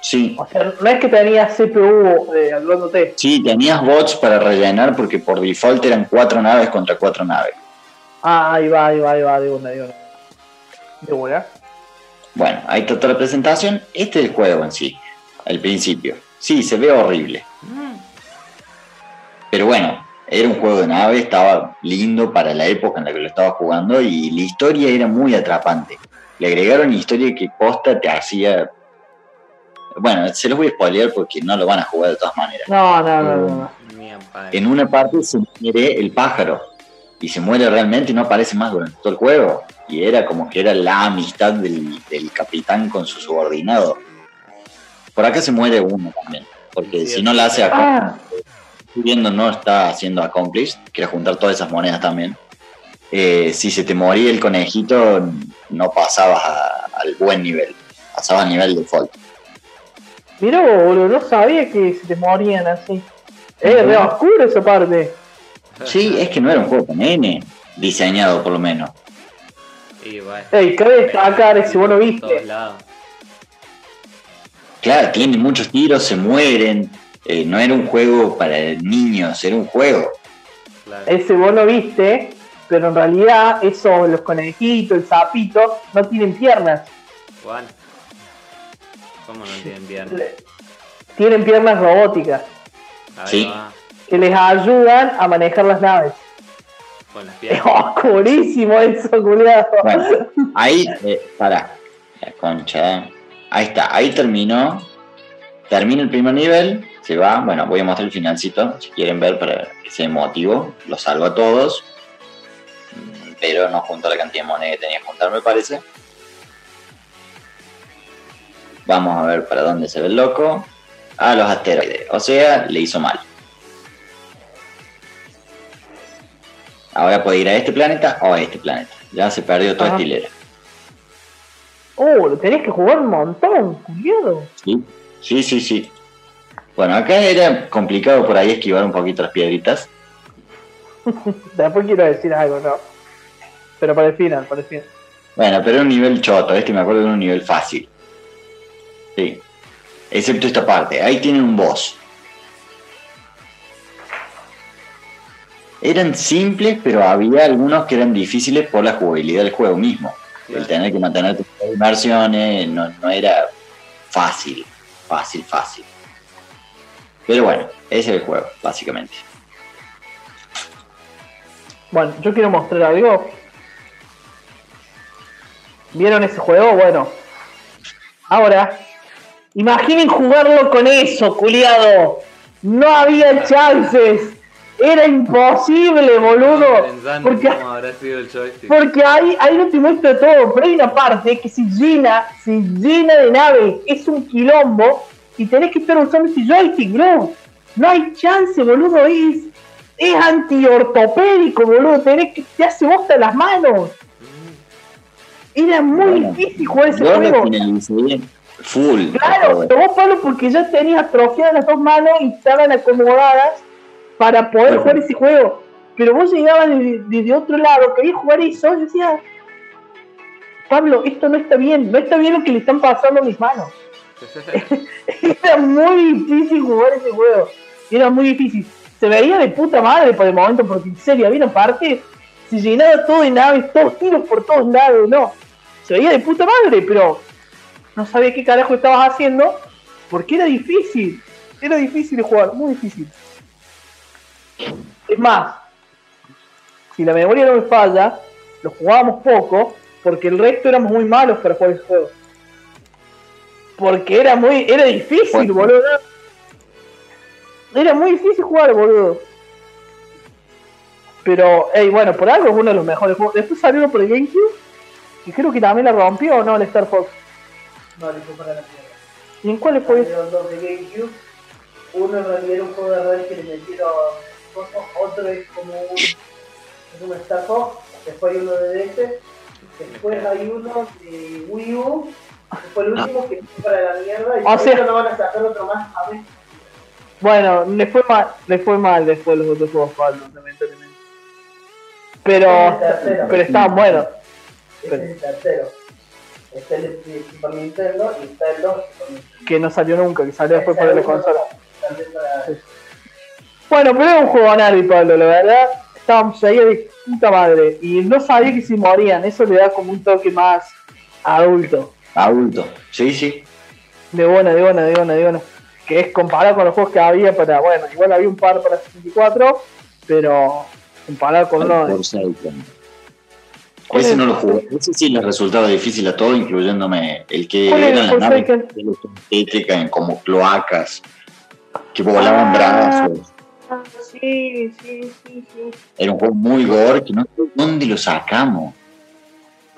sí. O sea, no es que tenías CPU eh, ayudándote. Sí, tenías bots para rellenar porque por default eran cuatro naves contra cuatro naves. Ah, ahí va, ahí va, ahí va, de una, de una. De una. Bueno, ahí está toda la presentación. Este es el juego en sí, al principio. Sí, se ve horrible. Pero bueno, era un juego de nave, estaba lindo para la época en la que lo estaba jugando y la historia era muy atrapante. Le agregaron historia que posta te hacía... Bueno, se los voy a spoilear porque no lo van a jugar de todas maneras. No, no, no, no. En una parte se muere el pájaro y se muere realmente y no aparece más durante todo el juego. Y era como que era la amistad del, del capitán con su subordinado. Por acá se muere uno también, porque Sí, si no la hace acá, Ah, viendo no está haciendo accomplished, quiere juntar todas esas monedas también. Eh, si se te moría el conejito, no pasabas a- al buen nivel, pasabas al nivel default. mira, boludo, no sabía que se te morían así. Es re oscuro esa parte. Sí, es que no era un juego con N, diseñado por lo menos. Y bueno. Ey, cabe destacar ese vos no Por viste. Claro, tiene muchos tiros, se mueren. Eh, no era un juego para niños, era un juego. Claro. Ese vos no viste, pero en realidad esos, los conejitos, el sapito, no tienen piernas. Juan. ¿Cómo no tienen piernas? Tienen piernas robóticas Ahí Sí. va. que les ayudan a manejar las naves. Con las Es piernas. oscurísimo eso, culiado. Bueno, ahí, eh, para, la concha. Ahí está, ahí terminó. Termina el primer nivel, se va. Bueno, voy a mostrar el finalcito, si quieren ver, para que sea emotivo. Lo salvo a todos. Pero no junto la cantidad de moneda que tenía que juntar, me parece. Vamos a ver para dónde se ve el loco. A los asteroides. O sea, le hizo mal. Ahora puede ir a este planeta o a este planeta. Ya se perdió toda hilera. Oh, lo tenés que jugar un montón, culiado. Sí, sí, sí, sí. Bueno, acá era complicado por ahí esquivar un poquito las piedritas. Después quiero decir algo, ¿no? Pero para el final, para el final. Bueno, pero era un nivel choto, este me acuerdo de un nivel fácil. Sí. Excepto esta parte, ahí tienen un boss. Eran simples, pero había algunos que eran difíciles por la jugabilidad del juego mismo. El tener que mantener tus inversiones no, no era fácil, fácil, fácil. Pero bueno, ese es el juego, básicamente. Bueno, yo quiero mostrar algo. ¿Vieron ese juego? Bueno. Ahora, imaginen jugarlo con eso, culiado. No había chances. Era imposible, boludo. Porque, cómo habrá sido el joystick. porque ahí, ahí no te muestra todo, pero hay una parte que se llena, se llena de naves. Es un quilombo y tenés que estar usando ese joystick, bro. No hay chance, boludo. Es, es antiortopédico, boludo. Tenés que te hace bosta las manos. Era muy Bueno, difícil jugar ese Yo juego. full. Claro, pero vos Pablo porque ya tenías atrofiadas las dos manos y estaban acomodadas para poder Ajá. jugar ese juego. Pero vos llegabas desde, desde otro lado, querías jugar eso, y decía, Pablo, esto no está bien, no está bien lo que le están pasando a mis manos. Era muy difícil jugar ese juego. Era muy difícil. Se veía de puta madre por el momento, porque en serio, había una parte, se llenaba todo de naves, todos tiros por todos lados, no. Se veía de puta madre, pero no sabía qué carajo estabas haciendo, porque era difícil. Era difícil de jugar, muy difícil. Es más, si la memoria no me falla, lo jugábamos poco, porque el resto éramos muy malos para jugar ese juego. Porque era muy, era difícil, Bueno. boludo. Era muy difícil jugar, boludo. Pero, hey, bueno, por algo es uno de los mejores juegos. Después salió uno por el GameCube, y creo que también la rompió, ¿o no? El Star Fox. No, le fue para la tierra. ¿Y en cuál fue? Salieron dos de GameCube. Uno en realidad era un juego de rol que le metieron cosas, otro es como un, es un Star Fox, después hay uno de DS, después hay uno de Wii U, fue el último que fue para la mierda y O sea- no van a sacar otro más a ver. Bueno, le fue mal, le fue mal después los otros juegos Pablo, lamentablemente. Pero, tercero. pero estaban buenos. Es el tercero. Está el Super Nintendo y está el 2 Super Nintendo. Que no salió nunca, que salió después para la consola. Bueno, pero era un juego Navi, Pablo, la verdad. Estábamos ahí de puta madre. Y no sabía que se morían. Eso le da como un toque más adulto. Adulto. Sí, sí. De buena, de buena, de buena, de buena. Que es comparado con los juegos que había para. Bueno, igual había un par para 64, pero comparado con uno. de-. Ese no lo jugué. Ese sí le resultaba difícil a todo, incluyéndome el que ¿Cuál era eran el las naves Forsaken? tétricas en como cloacas que volaban Ah. brazos. Sí, sí, sí, sí. Era un juego muy gore que no sé dónde lo sacamos.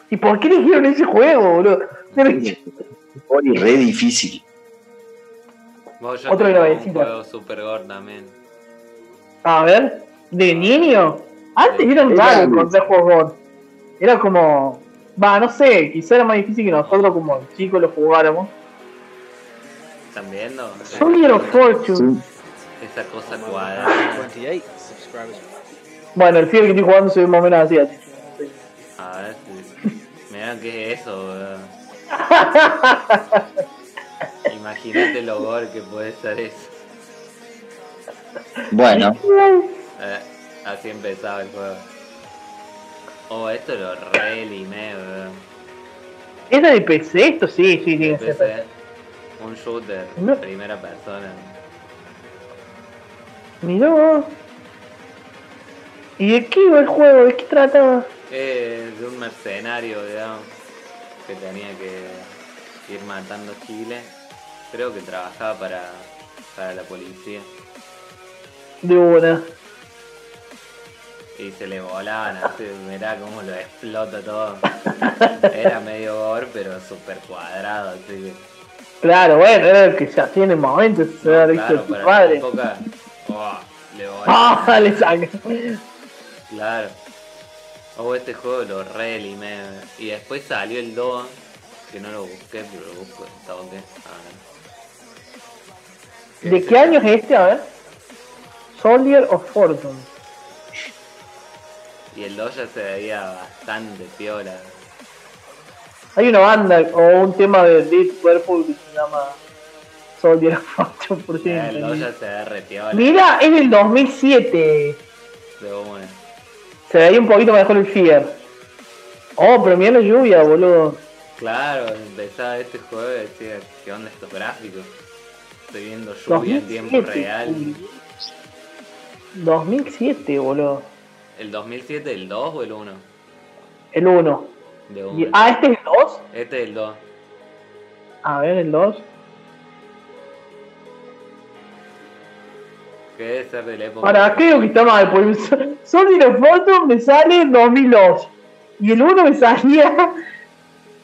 ¿Y por qué eligieron ese juego, boludo? Re difícil. Vos, yo Otro un juego super gore también. A ver, ¿de niño? Antes Sí. eran Era- raros encontrar juegos gore. Era como. Va, no sé, quizá era más difícil que nosotros como chicos lo jugáramos. ¿Están viendo? Soldier of Fortune. Esa cosa cuadrada. 28 subscribers. Bueno, el fiel que estoy jugando se ve más o menos así. así. A ver si. Mirá qué es eso, weón. Imagínate lo gore que puede ser eso. Bueno, Eh, así empezaba el juego. Oh, esto lo re limé, weón. ¿Es de PC esto? Sí, sí, que ser. PC, un shooter, No. primera persona. Vos. ¿Y de qué iba el juego? ¿De qué trataba? Eh, de un mercenario, digamos, que tenía que ir matando Chile. Creo que trabajaba para, para la policía. De una. Y se le volaban así, mirá cómo lo explota todo. Era medio gore, pero súper cuadrado, así que. Claro, bueno, era el que se hacía en el momento. Se había visto claro, tu para padre. la época. oh, le. ¡Ah! Le. Claro. Oh, este juego lo re limé. Y después salió el 2, que no lo busqué, pero lo busco. A ver. ¿De qué año es este? A ver. Soldier of Fortune. Y el 2 ya se veía bastante piola. Hay una banda o un tema de Dead Purple que se llama Soldier of Fortune, por si el entendí. 2 ya se derretió. la- Mira, es del 2007. De una. Se veía un poquito mejor el Fear. Oh, pero mira la lluvia, boludo. Claro, empezaba este juego y decía, ¿qué onda estos gráficos? Estoy viendo lluvia en tiempo 2007, real. uy. 2007, boludo. ¿El 2007, el 2 o el 1? El 1. De Y- una. Ah, este es el 2. Este es el 2. A ver, el 2. Que debe ser de la época. Ahora, creo que está mal, porque Soldier of Fortune me sale en 2002. Y el 1 me salía.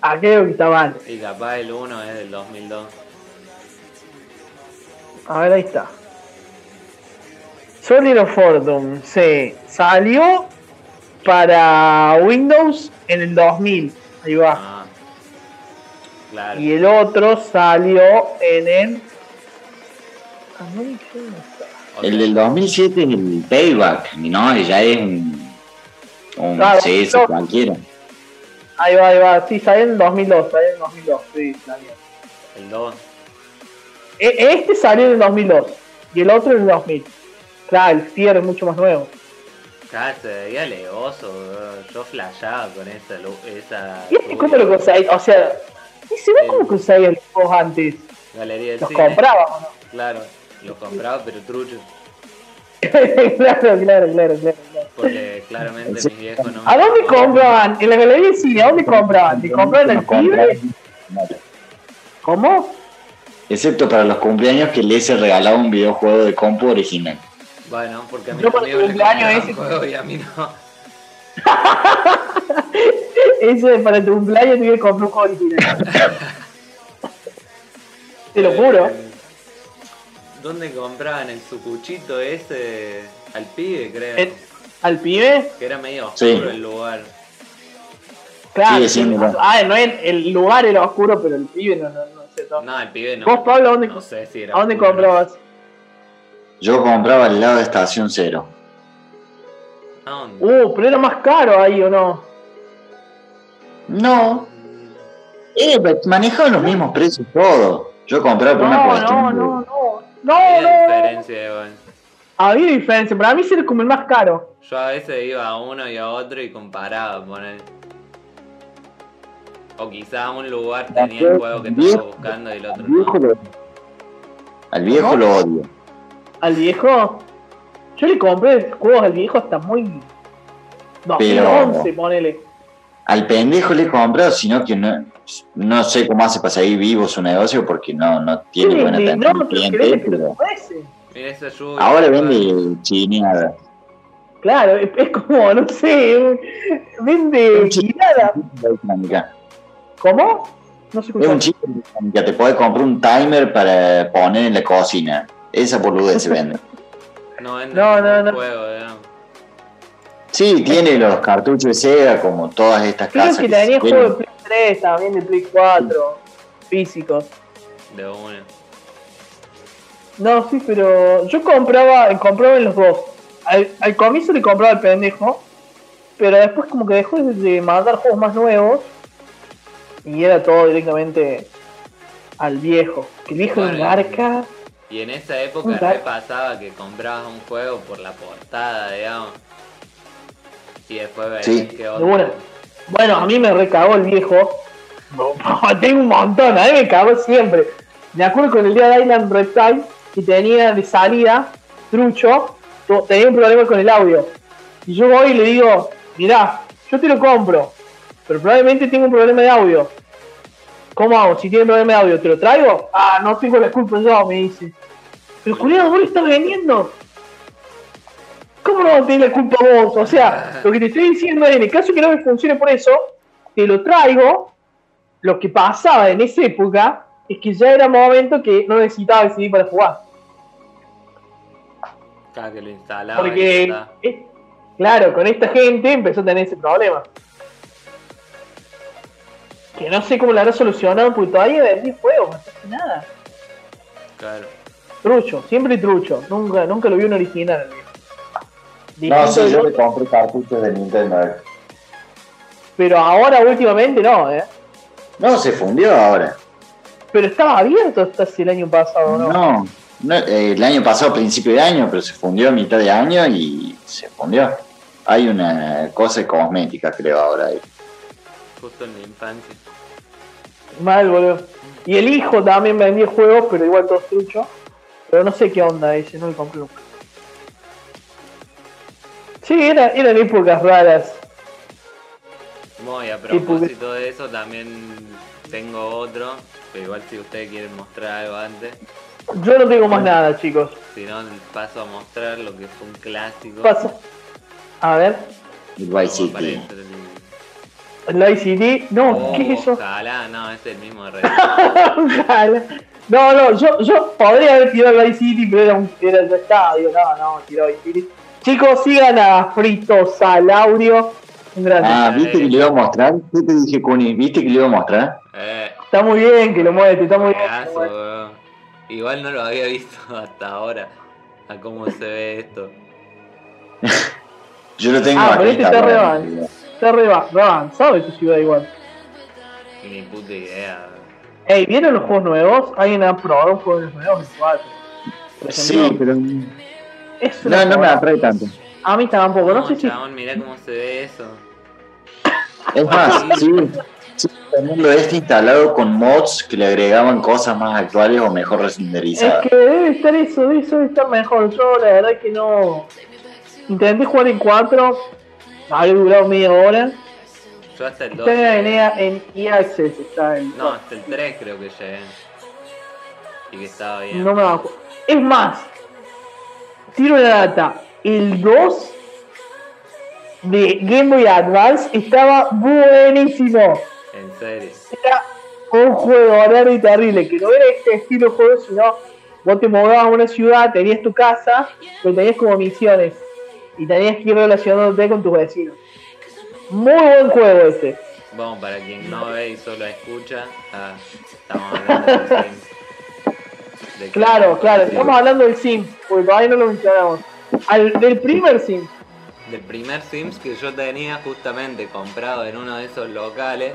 Ah, creo que está mal. Y capaz el 1 es del 2002. A ver, ahí está. Soldier of Fortune, sí. Salió para Windows en el 2000. Ahí va. Ah. Claro. Y el otro salió en el. Ah, no está. El del 2007 es el Payback, ¿no? Y ya es un, un Claro, CS no. cualquiera. Ahí va, ahí va. Sí, salió en 2002. Salió en 2002. Sí, salió. El 2. E- Este salió en el 2002. Y el otro en el 2000. Claro, el Fear es mucho más nuevo. Claro, se veía levoso, bro. yo flashaba con esa lu- esa ¿Y este cómo lo conseguís? O sea, ¿y se ve cómo conseguías los antes? Galería del ¿Los cine. comprabas o no? Claro, los compraba pero trucho. claro, claro, claro, claro, claro. Porque claramente mis viejos no me ¿A dónde compraban? En la galería cine, ¿a dónde compraban? ¿Te compraban el pibe? ¿Cómo? Excepto para los cumpleaños que les he regalado un videojuego de compu original. Bueno, porque a mí le cumpleaños ese- juegos y a mí no. Eso es para tu cumpleaños voy a comprar un juego original. Te lo juro. Eh, ¿Dónde compraban el sucuchito ese al pibe, creo? El- ¿Al pibe? Que era medio Sí. oscuro el lugar. Claro. Ah, no, el, el lugar era oscuro, pero el pibe no, no, no sé. todo. No, el pibe no. ¿Vos, Pablo, a dónde, No sé si era ¿a dónde comprabas? Yo compraba al lado de Estación Cero. ¿A dónde? Uh, pero era más caro ahí, ¿o no? No, eh, pero manejaban los mismos precios todo. Yo compraba por una No, cuestión. no, no, no. No, Había no. diferencia igual. Había diferencia. Para mí sí era como el más caro. Yo a veces iba a uno y a otro y comparaba, poner. O quizá un lugar tenía el juego que estaba buscando y el otro Al viejo no. al viejo ¿Cómo? lo odio. Al viejo. Yo le compré juegos al viejo hasta muy. 2011, ponele. Al pendejo le he comprado, sino que no, no sé cómo hace para seguir vivo su negocio porque no, no tiene Sí, buena sí, atención no, cliente, pero fuese. Mira esa lluvia. ahora vende chineada. Claro, es, como, no sé, vende. Electrónica. ¿Cómo? No se Es un electrónica, te puede comprar un timer para poner en la cocina. Esa boludez se vende. No vende No, no, no. juego, digamos. Sí, tiene los cartuchos de Sega como todas estas Creo casas. que se tenía juegos de Play 3, también de Play 4, físicos. De una. No, sí, pero yo compraba, compraba en los dos. Al, al comienzo le compraba al pendejo, pero después como que dejó de, mandar juegos más nuevos y era todo directamente al viejo. Que el viejo Bueno. garca. Y en esa época Un re tar- pasaba que comprabas un juego por la portada, digamos. Y después Sí. Bueno, a mí me recagó el viejo. Tengo un montón, a mí me cagó siempre. Me acuerdo con el día de Island Reptile que tenía de salida, trucho, tenía un problema con el audio. Y yo voy y le digo, mirá, yo te lo compro, pero probablemente tengo un problema de audio. ¿Cómo hago? Si tiene problema de audio, ¿te lo traigo? Ah, no tengo la culpa yo, me dice. Pero culiado, vos lo estás vendiendo. ¿Cómo no vas a tener la culpa vos? O sea, lo que te estoy diciendo es, en el caso que no me funcione por eso, te lo traigo. Lo que pasaba en esa época es que ya era momento que no necesitaba CD para jugar. Cada que lo instalaba. y Porque, eh, claro, con esta gente empezó a tener ese problema. Que no sé cómo lo habrá solucionado, porque todavía vendí juegos, no hace nada. Claro. Trucho, siempre trucho. Nunca, nunca lo vi un original. No, sí, yo le compré cartuchos de Nintendo. eh. Pero ahora últimamente no, eh. No, se fundió ahora. Pero estaba abierto hasta el año pasado, ¿no? No, no, eh, el año pasado, principio de año, pero se fundió a mitad de año y se fundió. Hay una cosa de cosmética, creo, ahora. ahí. Justo en la infancia. Mal, boludo. Y el hijo también vendía juegos, pero igual todos truchos. Pero no sé qué onda ese, no lo compré nunca. Sí, era, eran épocas raras. Muy a propósito de eso, también tengo otro. Pero igual si ustedes quieren mostrar algo antes, Yo no tengo más nada, chicos. si no, paso a mostrar lo que fue un clásico. Pasa. A ver, Vice City. el ICD. No, Oh, ¿qué es eso? Ojalá, no, es el mismo de Red. Ojalá. No, no, yo, yo podría haber tirado el Vice City, pero era un era el estadio. No, no, tiró Vice City. Chicos, sigan a Frito Salaurio. Un grande. Ah, ¿viste que le iba a mostrar? ¿Qué te dije, Kuni? ¿Viste que le iba a mostrar? Eh, Está muy bien que lo muestre, está muy bien. Igual no lo había visto hasta ahora. A cómo se ve esto. Yo lo tengo Ah, pero este está re Está re, va- re avanzado esta ciudad igual. Ni puta idea. Ey, ¿vieron los juegos nuevos? Alguien ha probado los juegos nuevos en 4. Sí, pero. Es una No, no me atrae tanto. A mí tampoco, no, sé si. chabón, mirá cómo se ve eso. Es más, sí, sí, teniendo este instalado con mods que le agregaban cosas más actuales o mejor Es renderizadas. que debe estar eso, eso debe estar mejor. Yo la verdad que no. Intenté jugar en 4, había durado media hora. Yo hasta el Está en 12. EA, en está en. No, hasta el 3 creo que llegué. Y que estaba bien. No me acuerdo. Es más, tiro la data. El 2 de Game Boy Advance estaba buenísimo. En serio. Era un juego raro y terrible, que no era este estilo de juego, sino vos te movías a una ciudad, tenías tu casa, pero tenías como misiones. Y tenías que ir relacionándote con tus vecinos. Muy buen juego este. Vamos, para quien no ve y solo escucha, ah, estamos hablando de. De Claro, claro, estamos hablando del Sim, porque todavía no lo mencionamos. Al, del primer Sim. Del primer Sims que yo tenía justamente comprado en uno de esos locales,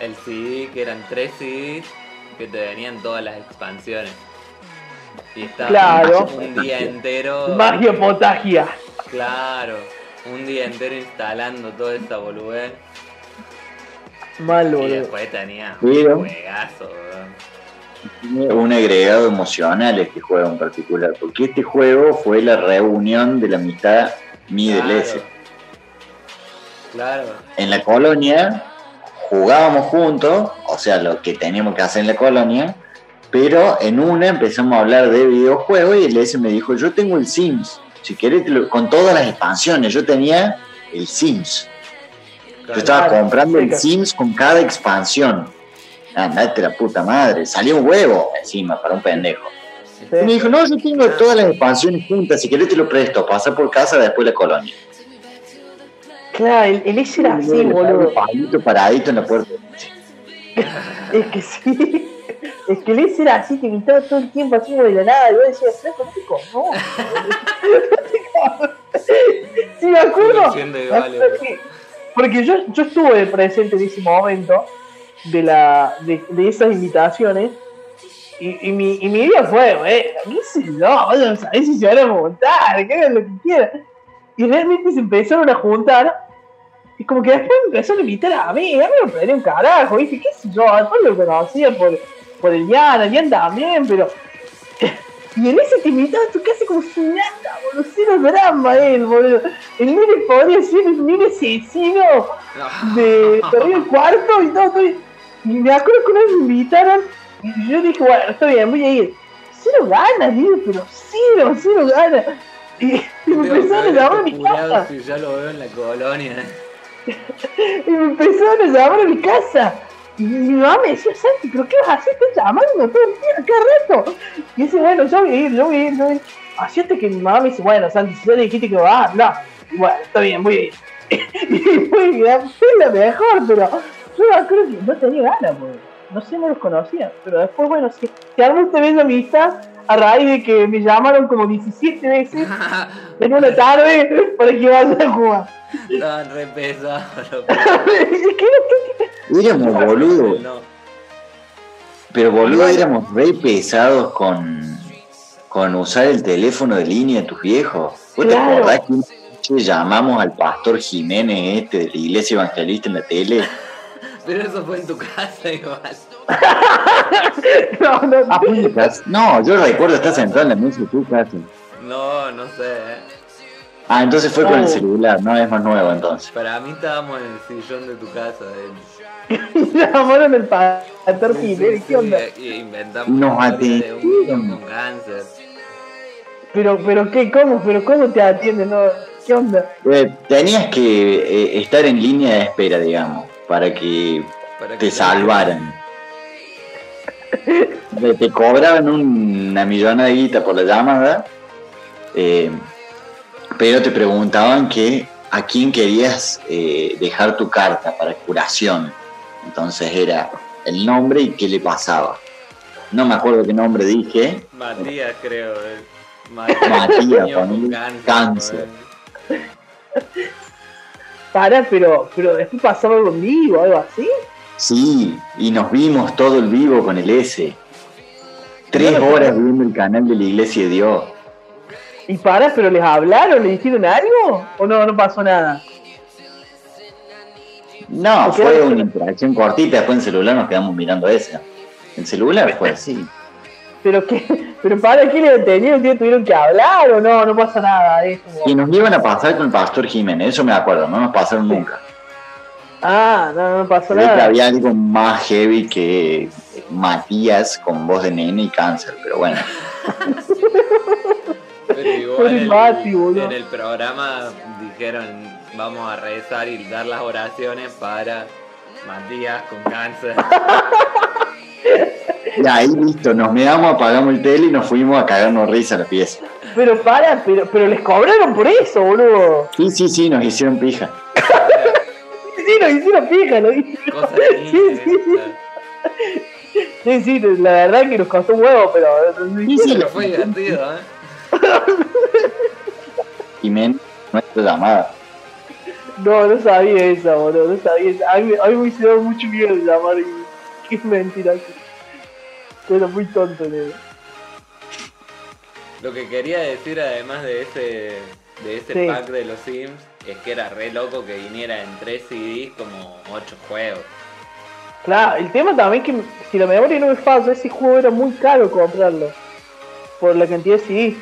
el CD, que eran tres CDs, que te venían todas las expansiones. Y estaba Claro. un día entero. Magia potagia. Claro, un día entero instalando toda esta boludez. Mal, Y después tenía un juegazo. Tiene un agregado emocional este juego en particular, porque este juego fue la reunión de la amistad Middle S. Claro. En la colonia jugábamos juntos, o sea, lo que teníamos que hacer en la colonia, pero en una empezamos a hablar de videojuegos y el S me dijo, yo tengo el Sims, si querés, con todas las expansiones, yo tenía el Sims. Yo estaba Claro, comprando el Sims con cada expansión. Andate la puta madre, salió un huevo encima para un pendejo. Y me dijo, no, yo tengo todas las expansiones juntas, si querés te lo presto, pasa por casa después la colonia. Claro, el, el ese era así, boludo. Paradito, paradito en la puerta. Es que sí. Es que el ese era así, que gritaba todo el tiempo así como de la nada. Y yo decía, flaco, no te conozco. Sí, me acuerdo. Sigue siendo me igual, acuerdo boludo. que- porque yo, yo estuve presente en ese momento de, la, de, de esas invitaciones. Y, y, mi, y mi idea fue, eh, qué sé yo, a saber si se van a montar, que hagan lo que quieran. Y realmente se empezaron a juntar. Y como que después me empezaron a invitar a mí, a mí me perdí un carajo, dije, qué sé yo, después lo conocía por, por el Diana, Diana también, pero. Y en ese te invitaba a tu casa como si nada, boludo, cero drama él, boludo. El nene podría ser el nene asesino de perdió el cuarto y todo, todo. Y me acuerdo que una vez me invitaron y yo dije, bueno, está bien, voy a ir. Cero ganas, digo, pero cero, cero ganas. Y, y me empezaron a llamar a mi casa. Si ya lo veo en la colonia. Y me empezaron a llamar a mi casa. Y mi mamá me decía, Santi, ¿pero qué vas a hacer? Estás llamando todo el día, qué rato. Y dice, bueno, yo voy a ir, yo voy a ir, yo voy a ir. Así hasta que mi mamá me dice, bueno, Santi, si ya le dijiste que vas, no. Bueno, está bien, voy a ir. y fue, fue la mejor, pero yo acuerdo que no tenía ganas, pues. No sé, no los conocía. Pero después, bueno, se, se armó esta bella amistad a raíz de que me llamaron como 17 veces en una tarde para que vaya a jugar. Estaban re pesados los Éramos boludos. No. Pero boludo, éramos re pesados con, con usar el teléfono de línea de tus viejos. ¿Vos te acordás que una noche llamamos al pastor Jiménez este de la iglesia evangelista en la tele? Pero eso fue en tu casa igual. No, no, Ah, fue en tu casa. No, yo recuerdo estar sentado en la mesa de tu casa. No, no sé. ¿eh? Ah, entonces fue con el Oh. celular, no es más nuevo entonces. Para mí estábamos en el sillón de tu casa. eh. llamaron el pastor Jiménez, ¿qué onda? Inventamos Nos de un niño atendieron. con cáncer. Pero, pero qué, cómo, pero cómo te atienden, no, ¿qué onda? Eh, tenías que eh, estar en línea de espera, digamos, para que Para te salvaran. Te, cobraban una millonada de guita por la llamada, eh, pero te preguntaban que a quién querías eh, dejar tu carta para curación. Entonces era el nombre y qué le pasaba. No me acuerdo qué nombre dije. Matías, creo. eh. Matías, niño con ponele cáncer. Para, pero, pero después pasaba algo en vivo, algo así. Sí, y nos vimos todo el vivo con el S. Tres horas viendo el canal de la Iglesia de Dios. Y para, pero les hablaron, les dijeron algo, o no, no pasó nada. No, fue una interacción cortita, después en celular nos quedamos mirando esa. En celular fue así. Pero qué, pero para, ¿qué le detuvieron? ¿Qué tuvieron que hablar o no? No pasa nada, es como- Y nos iban a pasar con el pastor Jiménez, eso me acuerdo, no nos pasaron nunca. Ah, no, no pasó Creo que nada. había algo más heavy que Matías con voz de nene y cáncer, pero bueno. Pero en, Mati, boludo. en el programa dijeron vamos a rezar y dar las oraciones para Matías con cáncer. Y ahí listo, nos miramos, apagamos el tele y nos fuimos a cagarnos risa a la pieza. Pero para, pero, pero les cobraron por eso, boludo. Sí, sí, sí, nos hicieron pija. Sí, nos hicieron fija, lo de Sí, sí, sí. Sí, sí, la verdad que nos costó un huevo, pero. Sí, sí, Pero fue divertido, ¿eh? Jiménez, nuestra llamada. No, no sabía esa, boludo, no sabía esa. A mí, a mí me hicieron mucho miedo llamar y. Qué mentira. Pero muy tonto, nene. Lo que quería decir además de ese de ese Sí. pack de los Sims es que era re loco que viniera en 3 CDs como 8 juegos. Claro, el tema también que, si la memoria no me falla, ese juego era muy caro comprarlo. Por la cantidad de CD.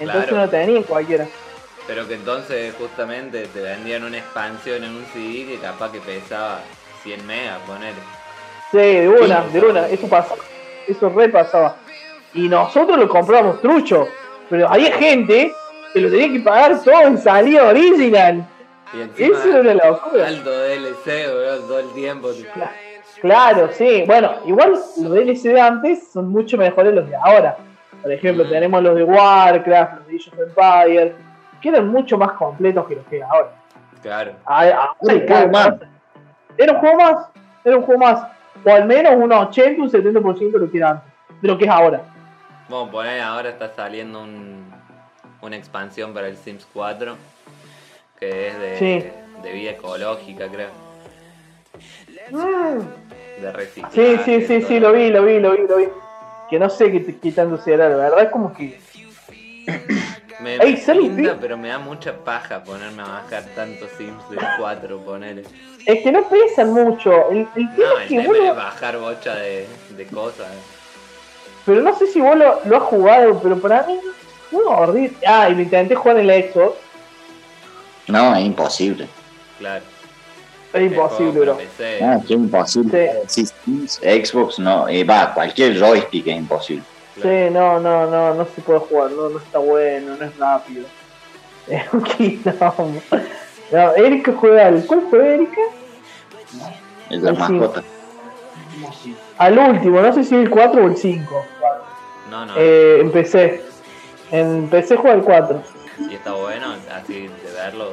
Entonces Claro. no tenía cualquiera. Pero que entonces justamente te vendían una expansión en un CD que capaz que pesaba 100 megas, poner. Sí, de una, de una, eso pasaba. Eso re pasaba. Y nosotros lo compramos trucho. Pero había gente que lo tenía que pagar todo en salida original. Y encima Eso era una locura. alto DLC, boludo, todo el tiempo. Cla- Claro, sí. Bueno, igual los DLC de antes son mucho mejores los de ahora. Por ejemplo, Mm. tenemos los de Warcraft, los de Age of Empires, que eran mucho más completos que los que hay ahora. Claro. Ah, ahora Era un hay juego cada más. cosa. Era un juego más. Era un juego más. O al menos un 80, un 70% de lo que era antes. De lo que es ahora. Vamos a poner ahora está saliendo un, una expansión para el Sims 4 que es de, Sí. de vida ecológica, creo. Mm. De reciclaje. Sí, sí, sí, sí, lo vi, lo vi, lo vi, lo vi. Que no sé qué, qué tanto será, la verdad es como que. Me, Ey, me ¿sabes pinta, qué? pero me da mucha paja ponerme a bajar tantos Sims del 4, ponele. Es que no pesan mucho. El, el tema No, es el que tema vos es bajar bocha de, de cosas. Pero no sé si vos lo, lo has jugado, pero para mí. No, horrible. Ah, y lo intenté jugar en la Xbox. No, es imposible. Claro. Es imposible, bro. No, es imposible. Sí, sí, Xbox no, eh, va, cualquier joystick es imposible. Claro. Sí, no, no, no, no se puede jugar, no, no está bueno, no es rápido. Es un quilombo. No, Erika juega al. ¿Cuál fue Erika? Es la Sí. mascota. Al último, no sé si el 4 o el 5. No, no. Eh, empecé. En PC juega el 4. Y está bueno, así de verlo.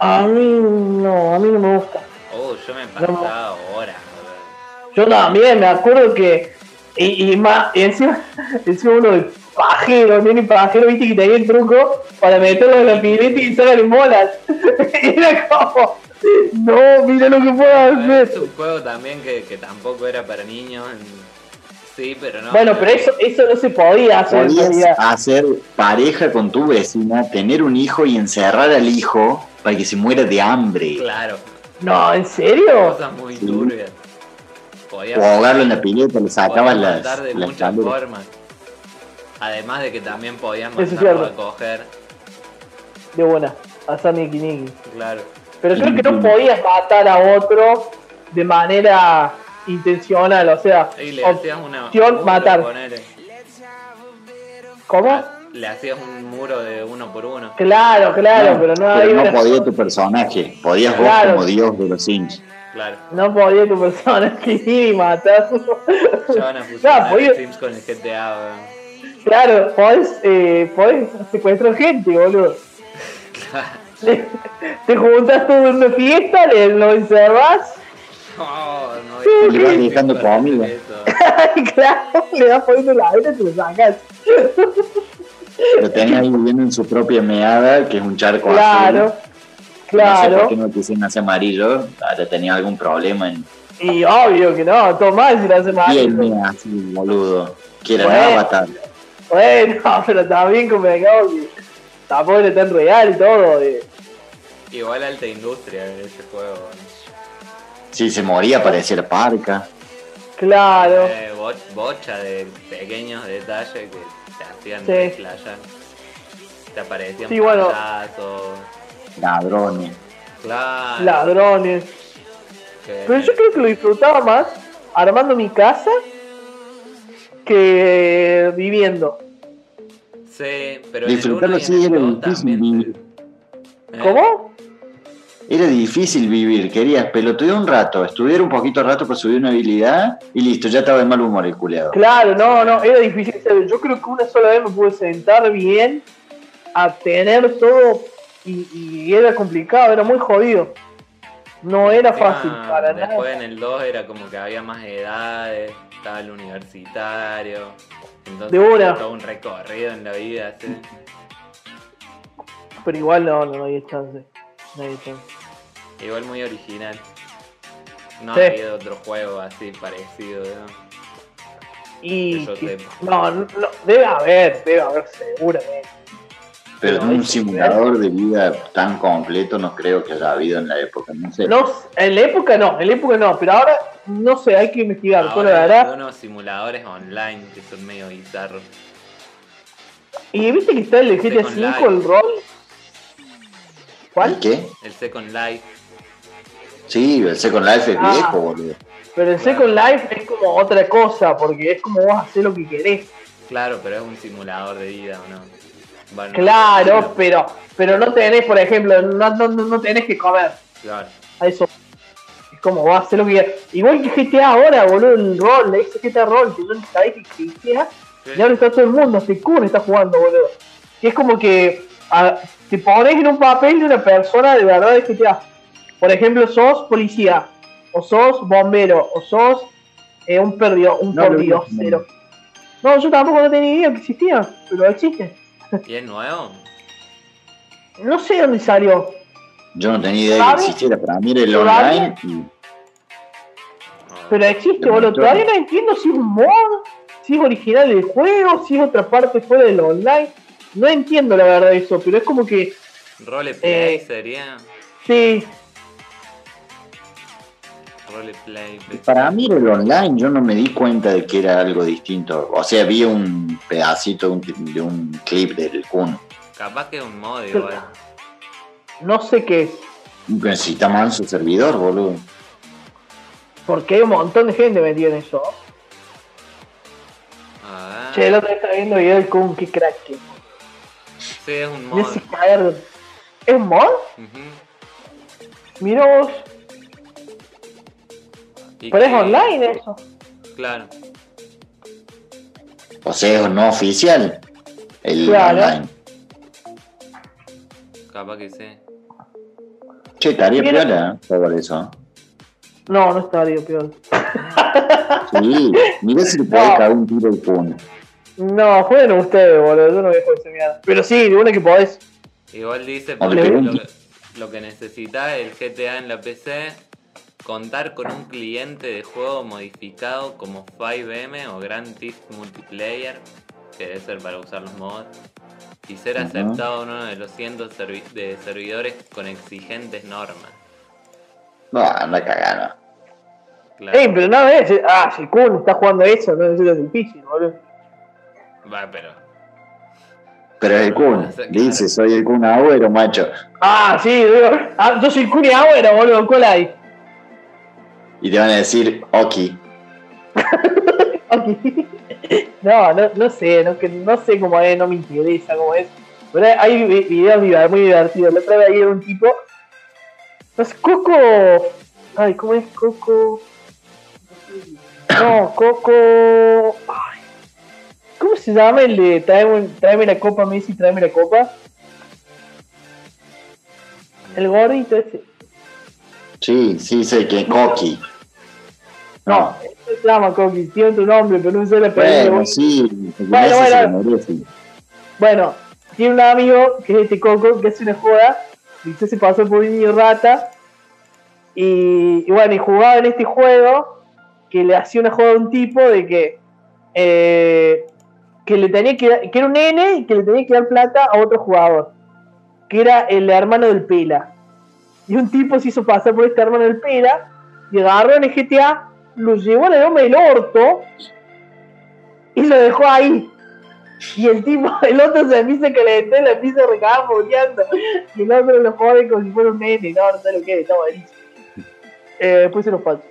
A mí no, a mí no me gusta. Oh, yo me he No. pasado horas. Yo también, me acuerdo que. Y, y más, y encima, encima uno de pajero, nene pajero, viste que tenía el truco para meterlo en la pileta y sacarle molas. Era como, no, mira lo que puedo Es hacer. un juego también que, que tampoco era para niños. en- Sí, pero no. Bueno, pero eso, eso no se podía hacer Podías hacer pareja con tu vecina, tener un hijo y encerrar al hijo para que se muera de hambre. Claro, No, ¿en serio? cosas muy Sí. turbias. Podías, O ahogarlo en la pileta, le sacabas las, matar de las muchas formas. Además de que también es mandarlo a coger. De buena, hacer niki niki. Claro. Pero creo que no podías matar a otro de manera intencional, o sea, Y le hacías una. opción un matar. ponele. ¿Cómo? Le hacías un muro de uno por uno. Claro, claro, No, pero no pero no una- podía tu personaje, podías Claro. vos como dios de los Sims. Claro. no podía tu personaje ir y matarlo. Ya van a fusionar No, Sims con el GTA. weón. Claro, podés, eh, podés secuestrar gente, boludo. Le- Te juntas todo en una fiesta, le, lo encerrás, Oh, no, Sí, Le vas dejando comida. Claro, le das poniendo la vida y te lo sacas. Lo tenés ahí viviendo en su propia meada, que es un charco Claro, azul. No sé por claro. qué no quisieron hacer amarillo, ahora tenía algún problema en Y obvio que no, mal si lo hace mal. piel mía, así, boludo. Que era Bueno. un avatar. Bueno, pero también convengamos que tampoco era tan real y todo. eh. Igual alta industria ese juego. Si se moría parecía parca. Claro, Eh, bo- bocha de pequeños detalles que te hacían Sí. Te aparecían Sí, bueno. payasos. Ladrones. Claro. ladrones. Pero yo creo que lo disfrutaba más armando mi casa que viviendo. Sí, pero en Disfrutarlo en sí el era difícil vivir. ¿Eh? ¿Cómo? Era difícil vivir, querías pelotudear un rato, estudiar un poquito de rato para subir una habilidad y listo, ya estaba de mal humor el culeado. Claro, no, no, era difícil. Yo creo que una sola vez me pude sentar bien a tener todo y, y era complicado, era muy jodido. No era fácil para Después nada. en el 2 era como que había más edades, estaba el universitario. Entonces De una. todo un recorrido en la vida. ¿sí? Pero igual no, no, no hay chance. No hay chance. Igual muy original. No Sí. ha habido otro juego así parecido, ¿no? Y sepa. no, no, debe haber, debe haber seguramente. Pero Pero un simulador de vida tan completo no creo que haya habido en la época, no sé. No, en la época no, en la época no, pero ahora no sé, hay que investigar. Pero la Ahora hay verdad, unos simuladores online que son medio bizarros. y viste que está el de GTA Second 5, Life. el rol. ¿Cuál? ¿Qué? El Second Life. Sí, el Second Life es Ah. viejo, boludo. Pero el Second Life es como otra cosa, porque es como vos hacer lo que querés. Claro, pero es un simulador de vida, ¿o no? Bueno, Claro, no, pero pero no tenés, por ejemplo, no, no, no no tenés que comer. Claro. A eso. Es como vos hacer lo que querés. Igual que GTA ahora, boludo, el rol, ese GTA rol, que no sabés que existía. Y ahora está todo el mundo, se Kun está jugando, boludo. Y es como que a- te pones en un papel de una persona de verdad de GTA. Por ejemplo, sos policía, o sos bombero, o sos eh, un perdido, un vi, pordiosero. No, yo tampoco no tenía idea que existía, pero existe. ¿Y es nuevo? No sé dónde salió. Yo no tenía idea de que existiera, para mí era el online y Pero existe, boludo. Todavía no entiendo si es un mod, si es original del juego, si es otra parte fuera del online. No entiendo la verdad eso, pero es como que Roleplay Eh. sería. sí, Roleplay. para mí era el online, yo no me di cuenta de que era algo distinto. O sea, vi un pedacito de un, de un clip del Kun. Capaz que es un mod igual. no sé qué es. Necesita más su servidor, boludo. Porque hay un montón de gente metida en eso. A ver. Che, el otro día estaba viendo video del Kun, qué crack que. Sí, es un mod. ¿Es mod? Ujú. Mira vos. ¿Y Pero es online eso. Claro. O sea, es no oficial. El Claro. online. Capaz que sí. Che, estaría piola ¿eh? por eso. No, no estaría peor. Sí, mirá si le podés No. cagar un tiro al Kun. No, jueguen ustedes, boludo. Yo no voy a jugar esa mierda. Pero sí, de una que podés. Igual dice No por lo, lo que necesita el GTA en la PC, contar con un cliente de juego modificado como 5M o Grand Theft Multiplayer, que debe ser para usar los mods, y ser aceptado en uno de los cientos servi- de servidores con exigentes normas. No, anda cagando. Claro. Ey, pero no es. Ah, si Kun está jugando eso, no necesitas difícil, boludo. Va, pero. Pero es el Kun. Dice, soy el Kun Agüero, macho. Ah, sí, digo. Ah, yo soy Kun y Agüero, boludo. ¿Cuál hay? Y te van a decir, Oki. No, no, no sé, no, que, no sé cómo es, no me interesa cómo es. Pero hay vi- videos muy divertidos. La otra vez ayer un tipo. No sé, Coco. Ay, ¿cómo es Coco? No, Coco. Ay, ¿Cómo se llama el de tráeme, tráeme la copa, Messi, tráeme la copa? El gordito ese. Sí, sí, sé que Coqui. No, se llama Coqui, tiene otro nombre, pero no sé la Bueno, sí, Bueno, se bueno. Bueno, tiene un amigo que es este Coco, que hace una joda, y se pasó por un niño rata, y, y bueno, y jugaba en este juego, que le hacía una joda a un tipo de que, eh, que le tenía que, que era un nene y que le tenía que dar plata a otro jugador, que era el hermano del Pela. Y un tipo se hizo pasar por este hermano del Pela, y agarró en el GTA, lo llevó a la loma del orto, y lo dejó ahí. Y el tipo, el otro se empieza a calentar, la empieza a recagar boleando. Y el otro lo jode como si fuera un nene. No, no sé lo que es, está malísimo. Eh, después se nos falta.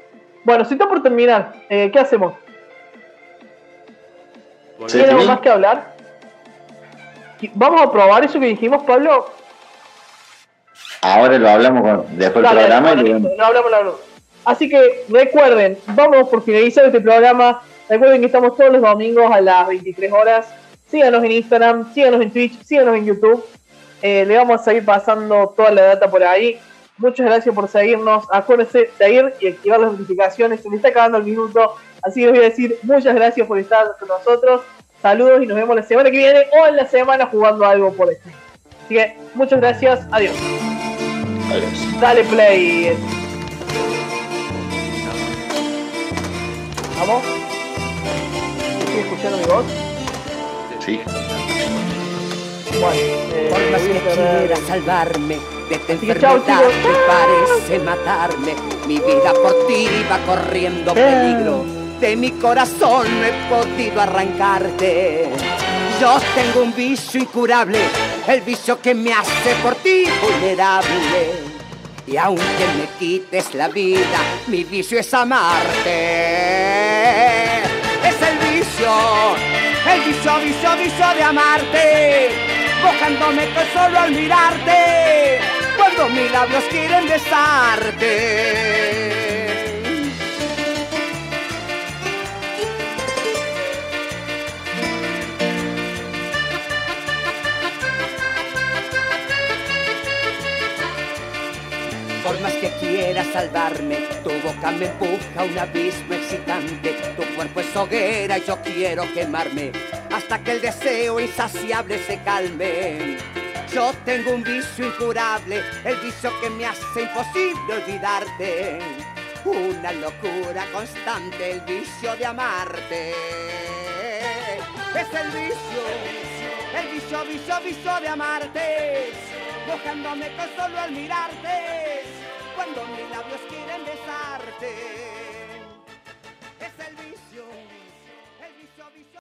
Bueno, si está por terminar, eh, ¿qué hacemos? Sí. ¿Tiene algo más que hablar? Vamos a probar eso que dijimos, Pablo. Ahora lo hablamos con- después del Dale, programa y lo no hablamos, no hablamos. Así que recuerden, vamos por finalizar este programa. Recuerden que estamos todos los domingos a las 23 horas. Síganos en Instagram, síganos en Twitch, síganos en YouTube. Eh, le vamos a seguir pasando toda la data por ahí. Muchas gracias por seguirnos. Acuérdense de seguir y activar las notificaciones. Se me está acabando el minuto. Así que les voy a decir muchas gracias por estar con nosotros. Saludos y nos vemos la semana que viene o en la semana jugando algo por stream. Así que muchas gracias. Adiós. Adiós. Dale play. ¿Vamos? ¿Estoy escuchando mi voz? Sí. Bueno, eh, Por más voy a que cerrar. quiera salvarme de tu chao, enfermedad que parece matarme, mi vida por ti va corriendo peligro. De mi corazón no he podido arrancarte. Yo tengo un vicio incurable, el vicio que me hace por ti vulnerable. Y aunque me quites la vida, mi vicio es amarte. Es el vicio, el vicio, vicio, vicio de amarte. Mojándome con solo al mirarte, cuando mis labios quieren besarte. Más que quiera salvarme, tu boca me empuja un abismo excitante. Tu cuerpo es hoguera y yo quiero quemarme hasta que el deseo insaciable se calme. Yo tengo un vicio incurable, el vicio que me hace imposible olvidarte. Una locura constante, el vicio de amarte. Es el vicio, el vicio, vicio, vicio de amarte. Mojándome con solo al mirarte, cuando mis labios quieren besarte.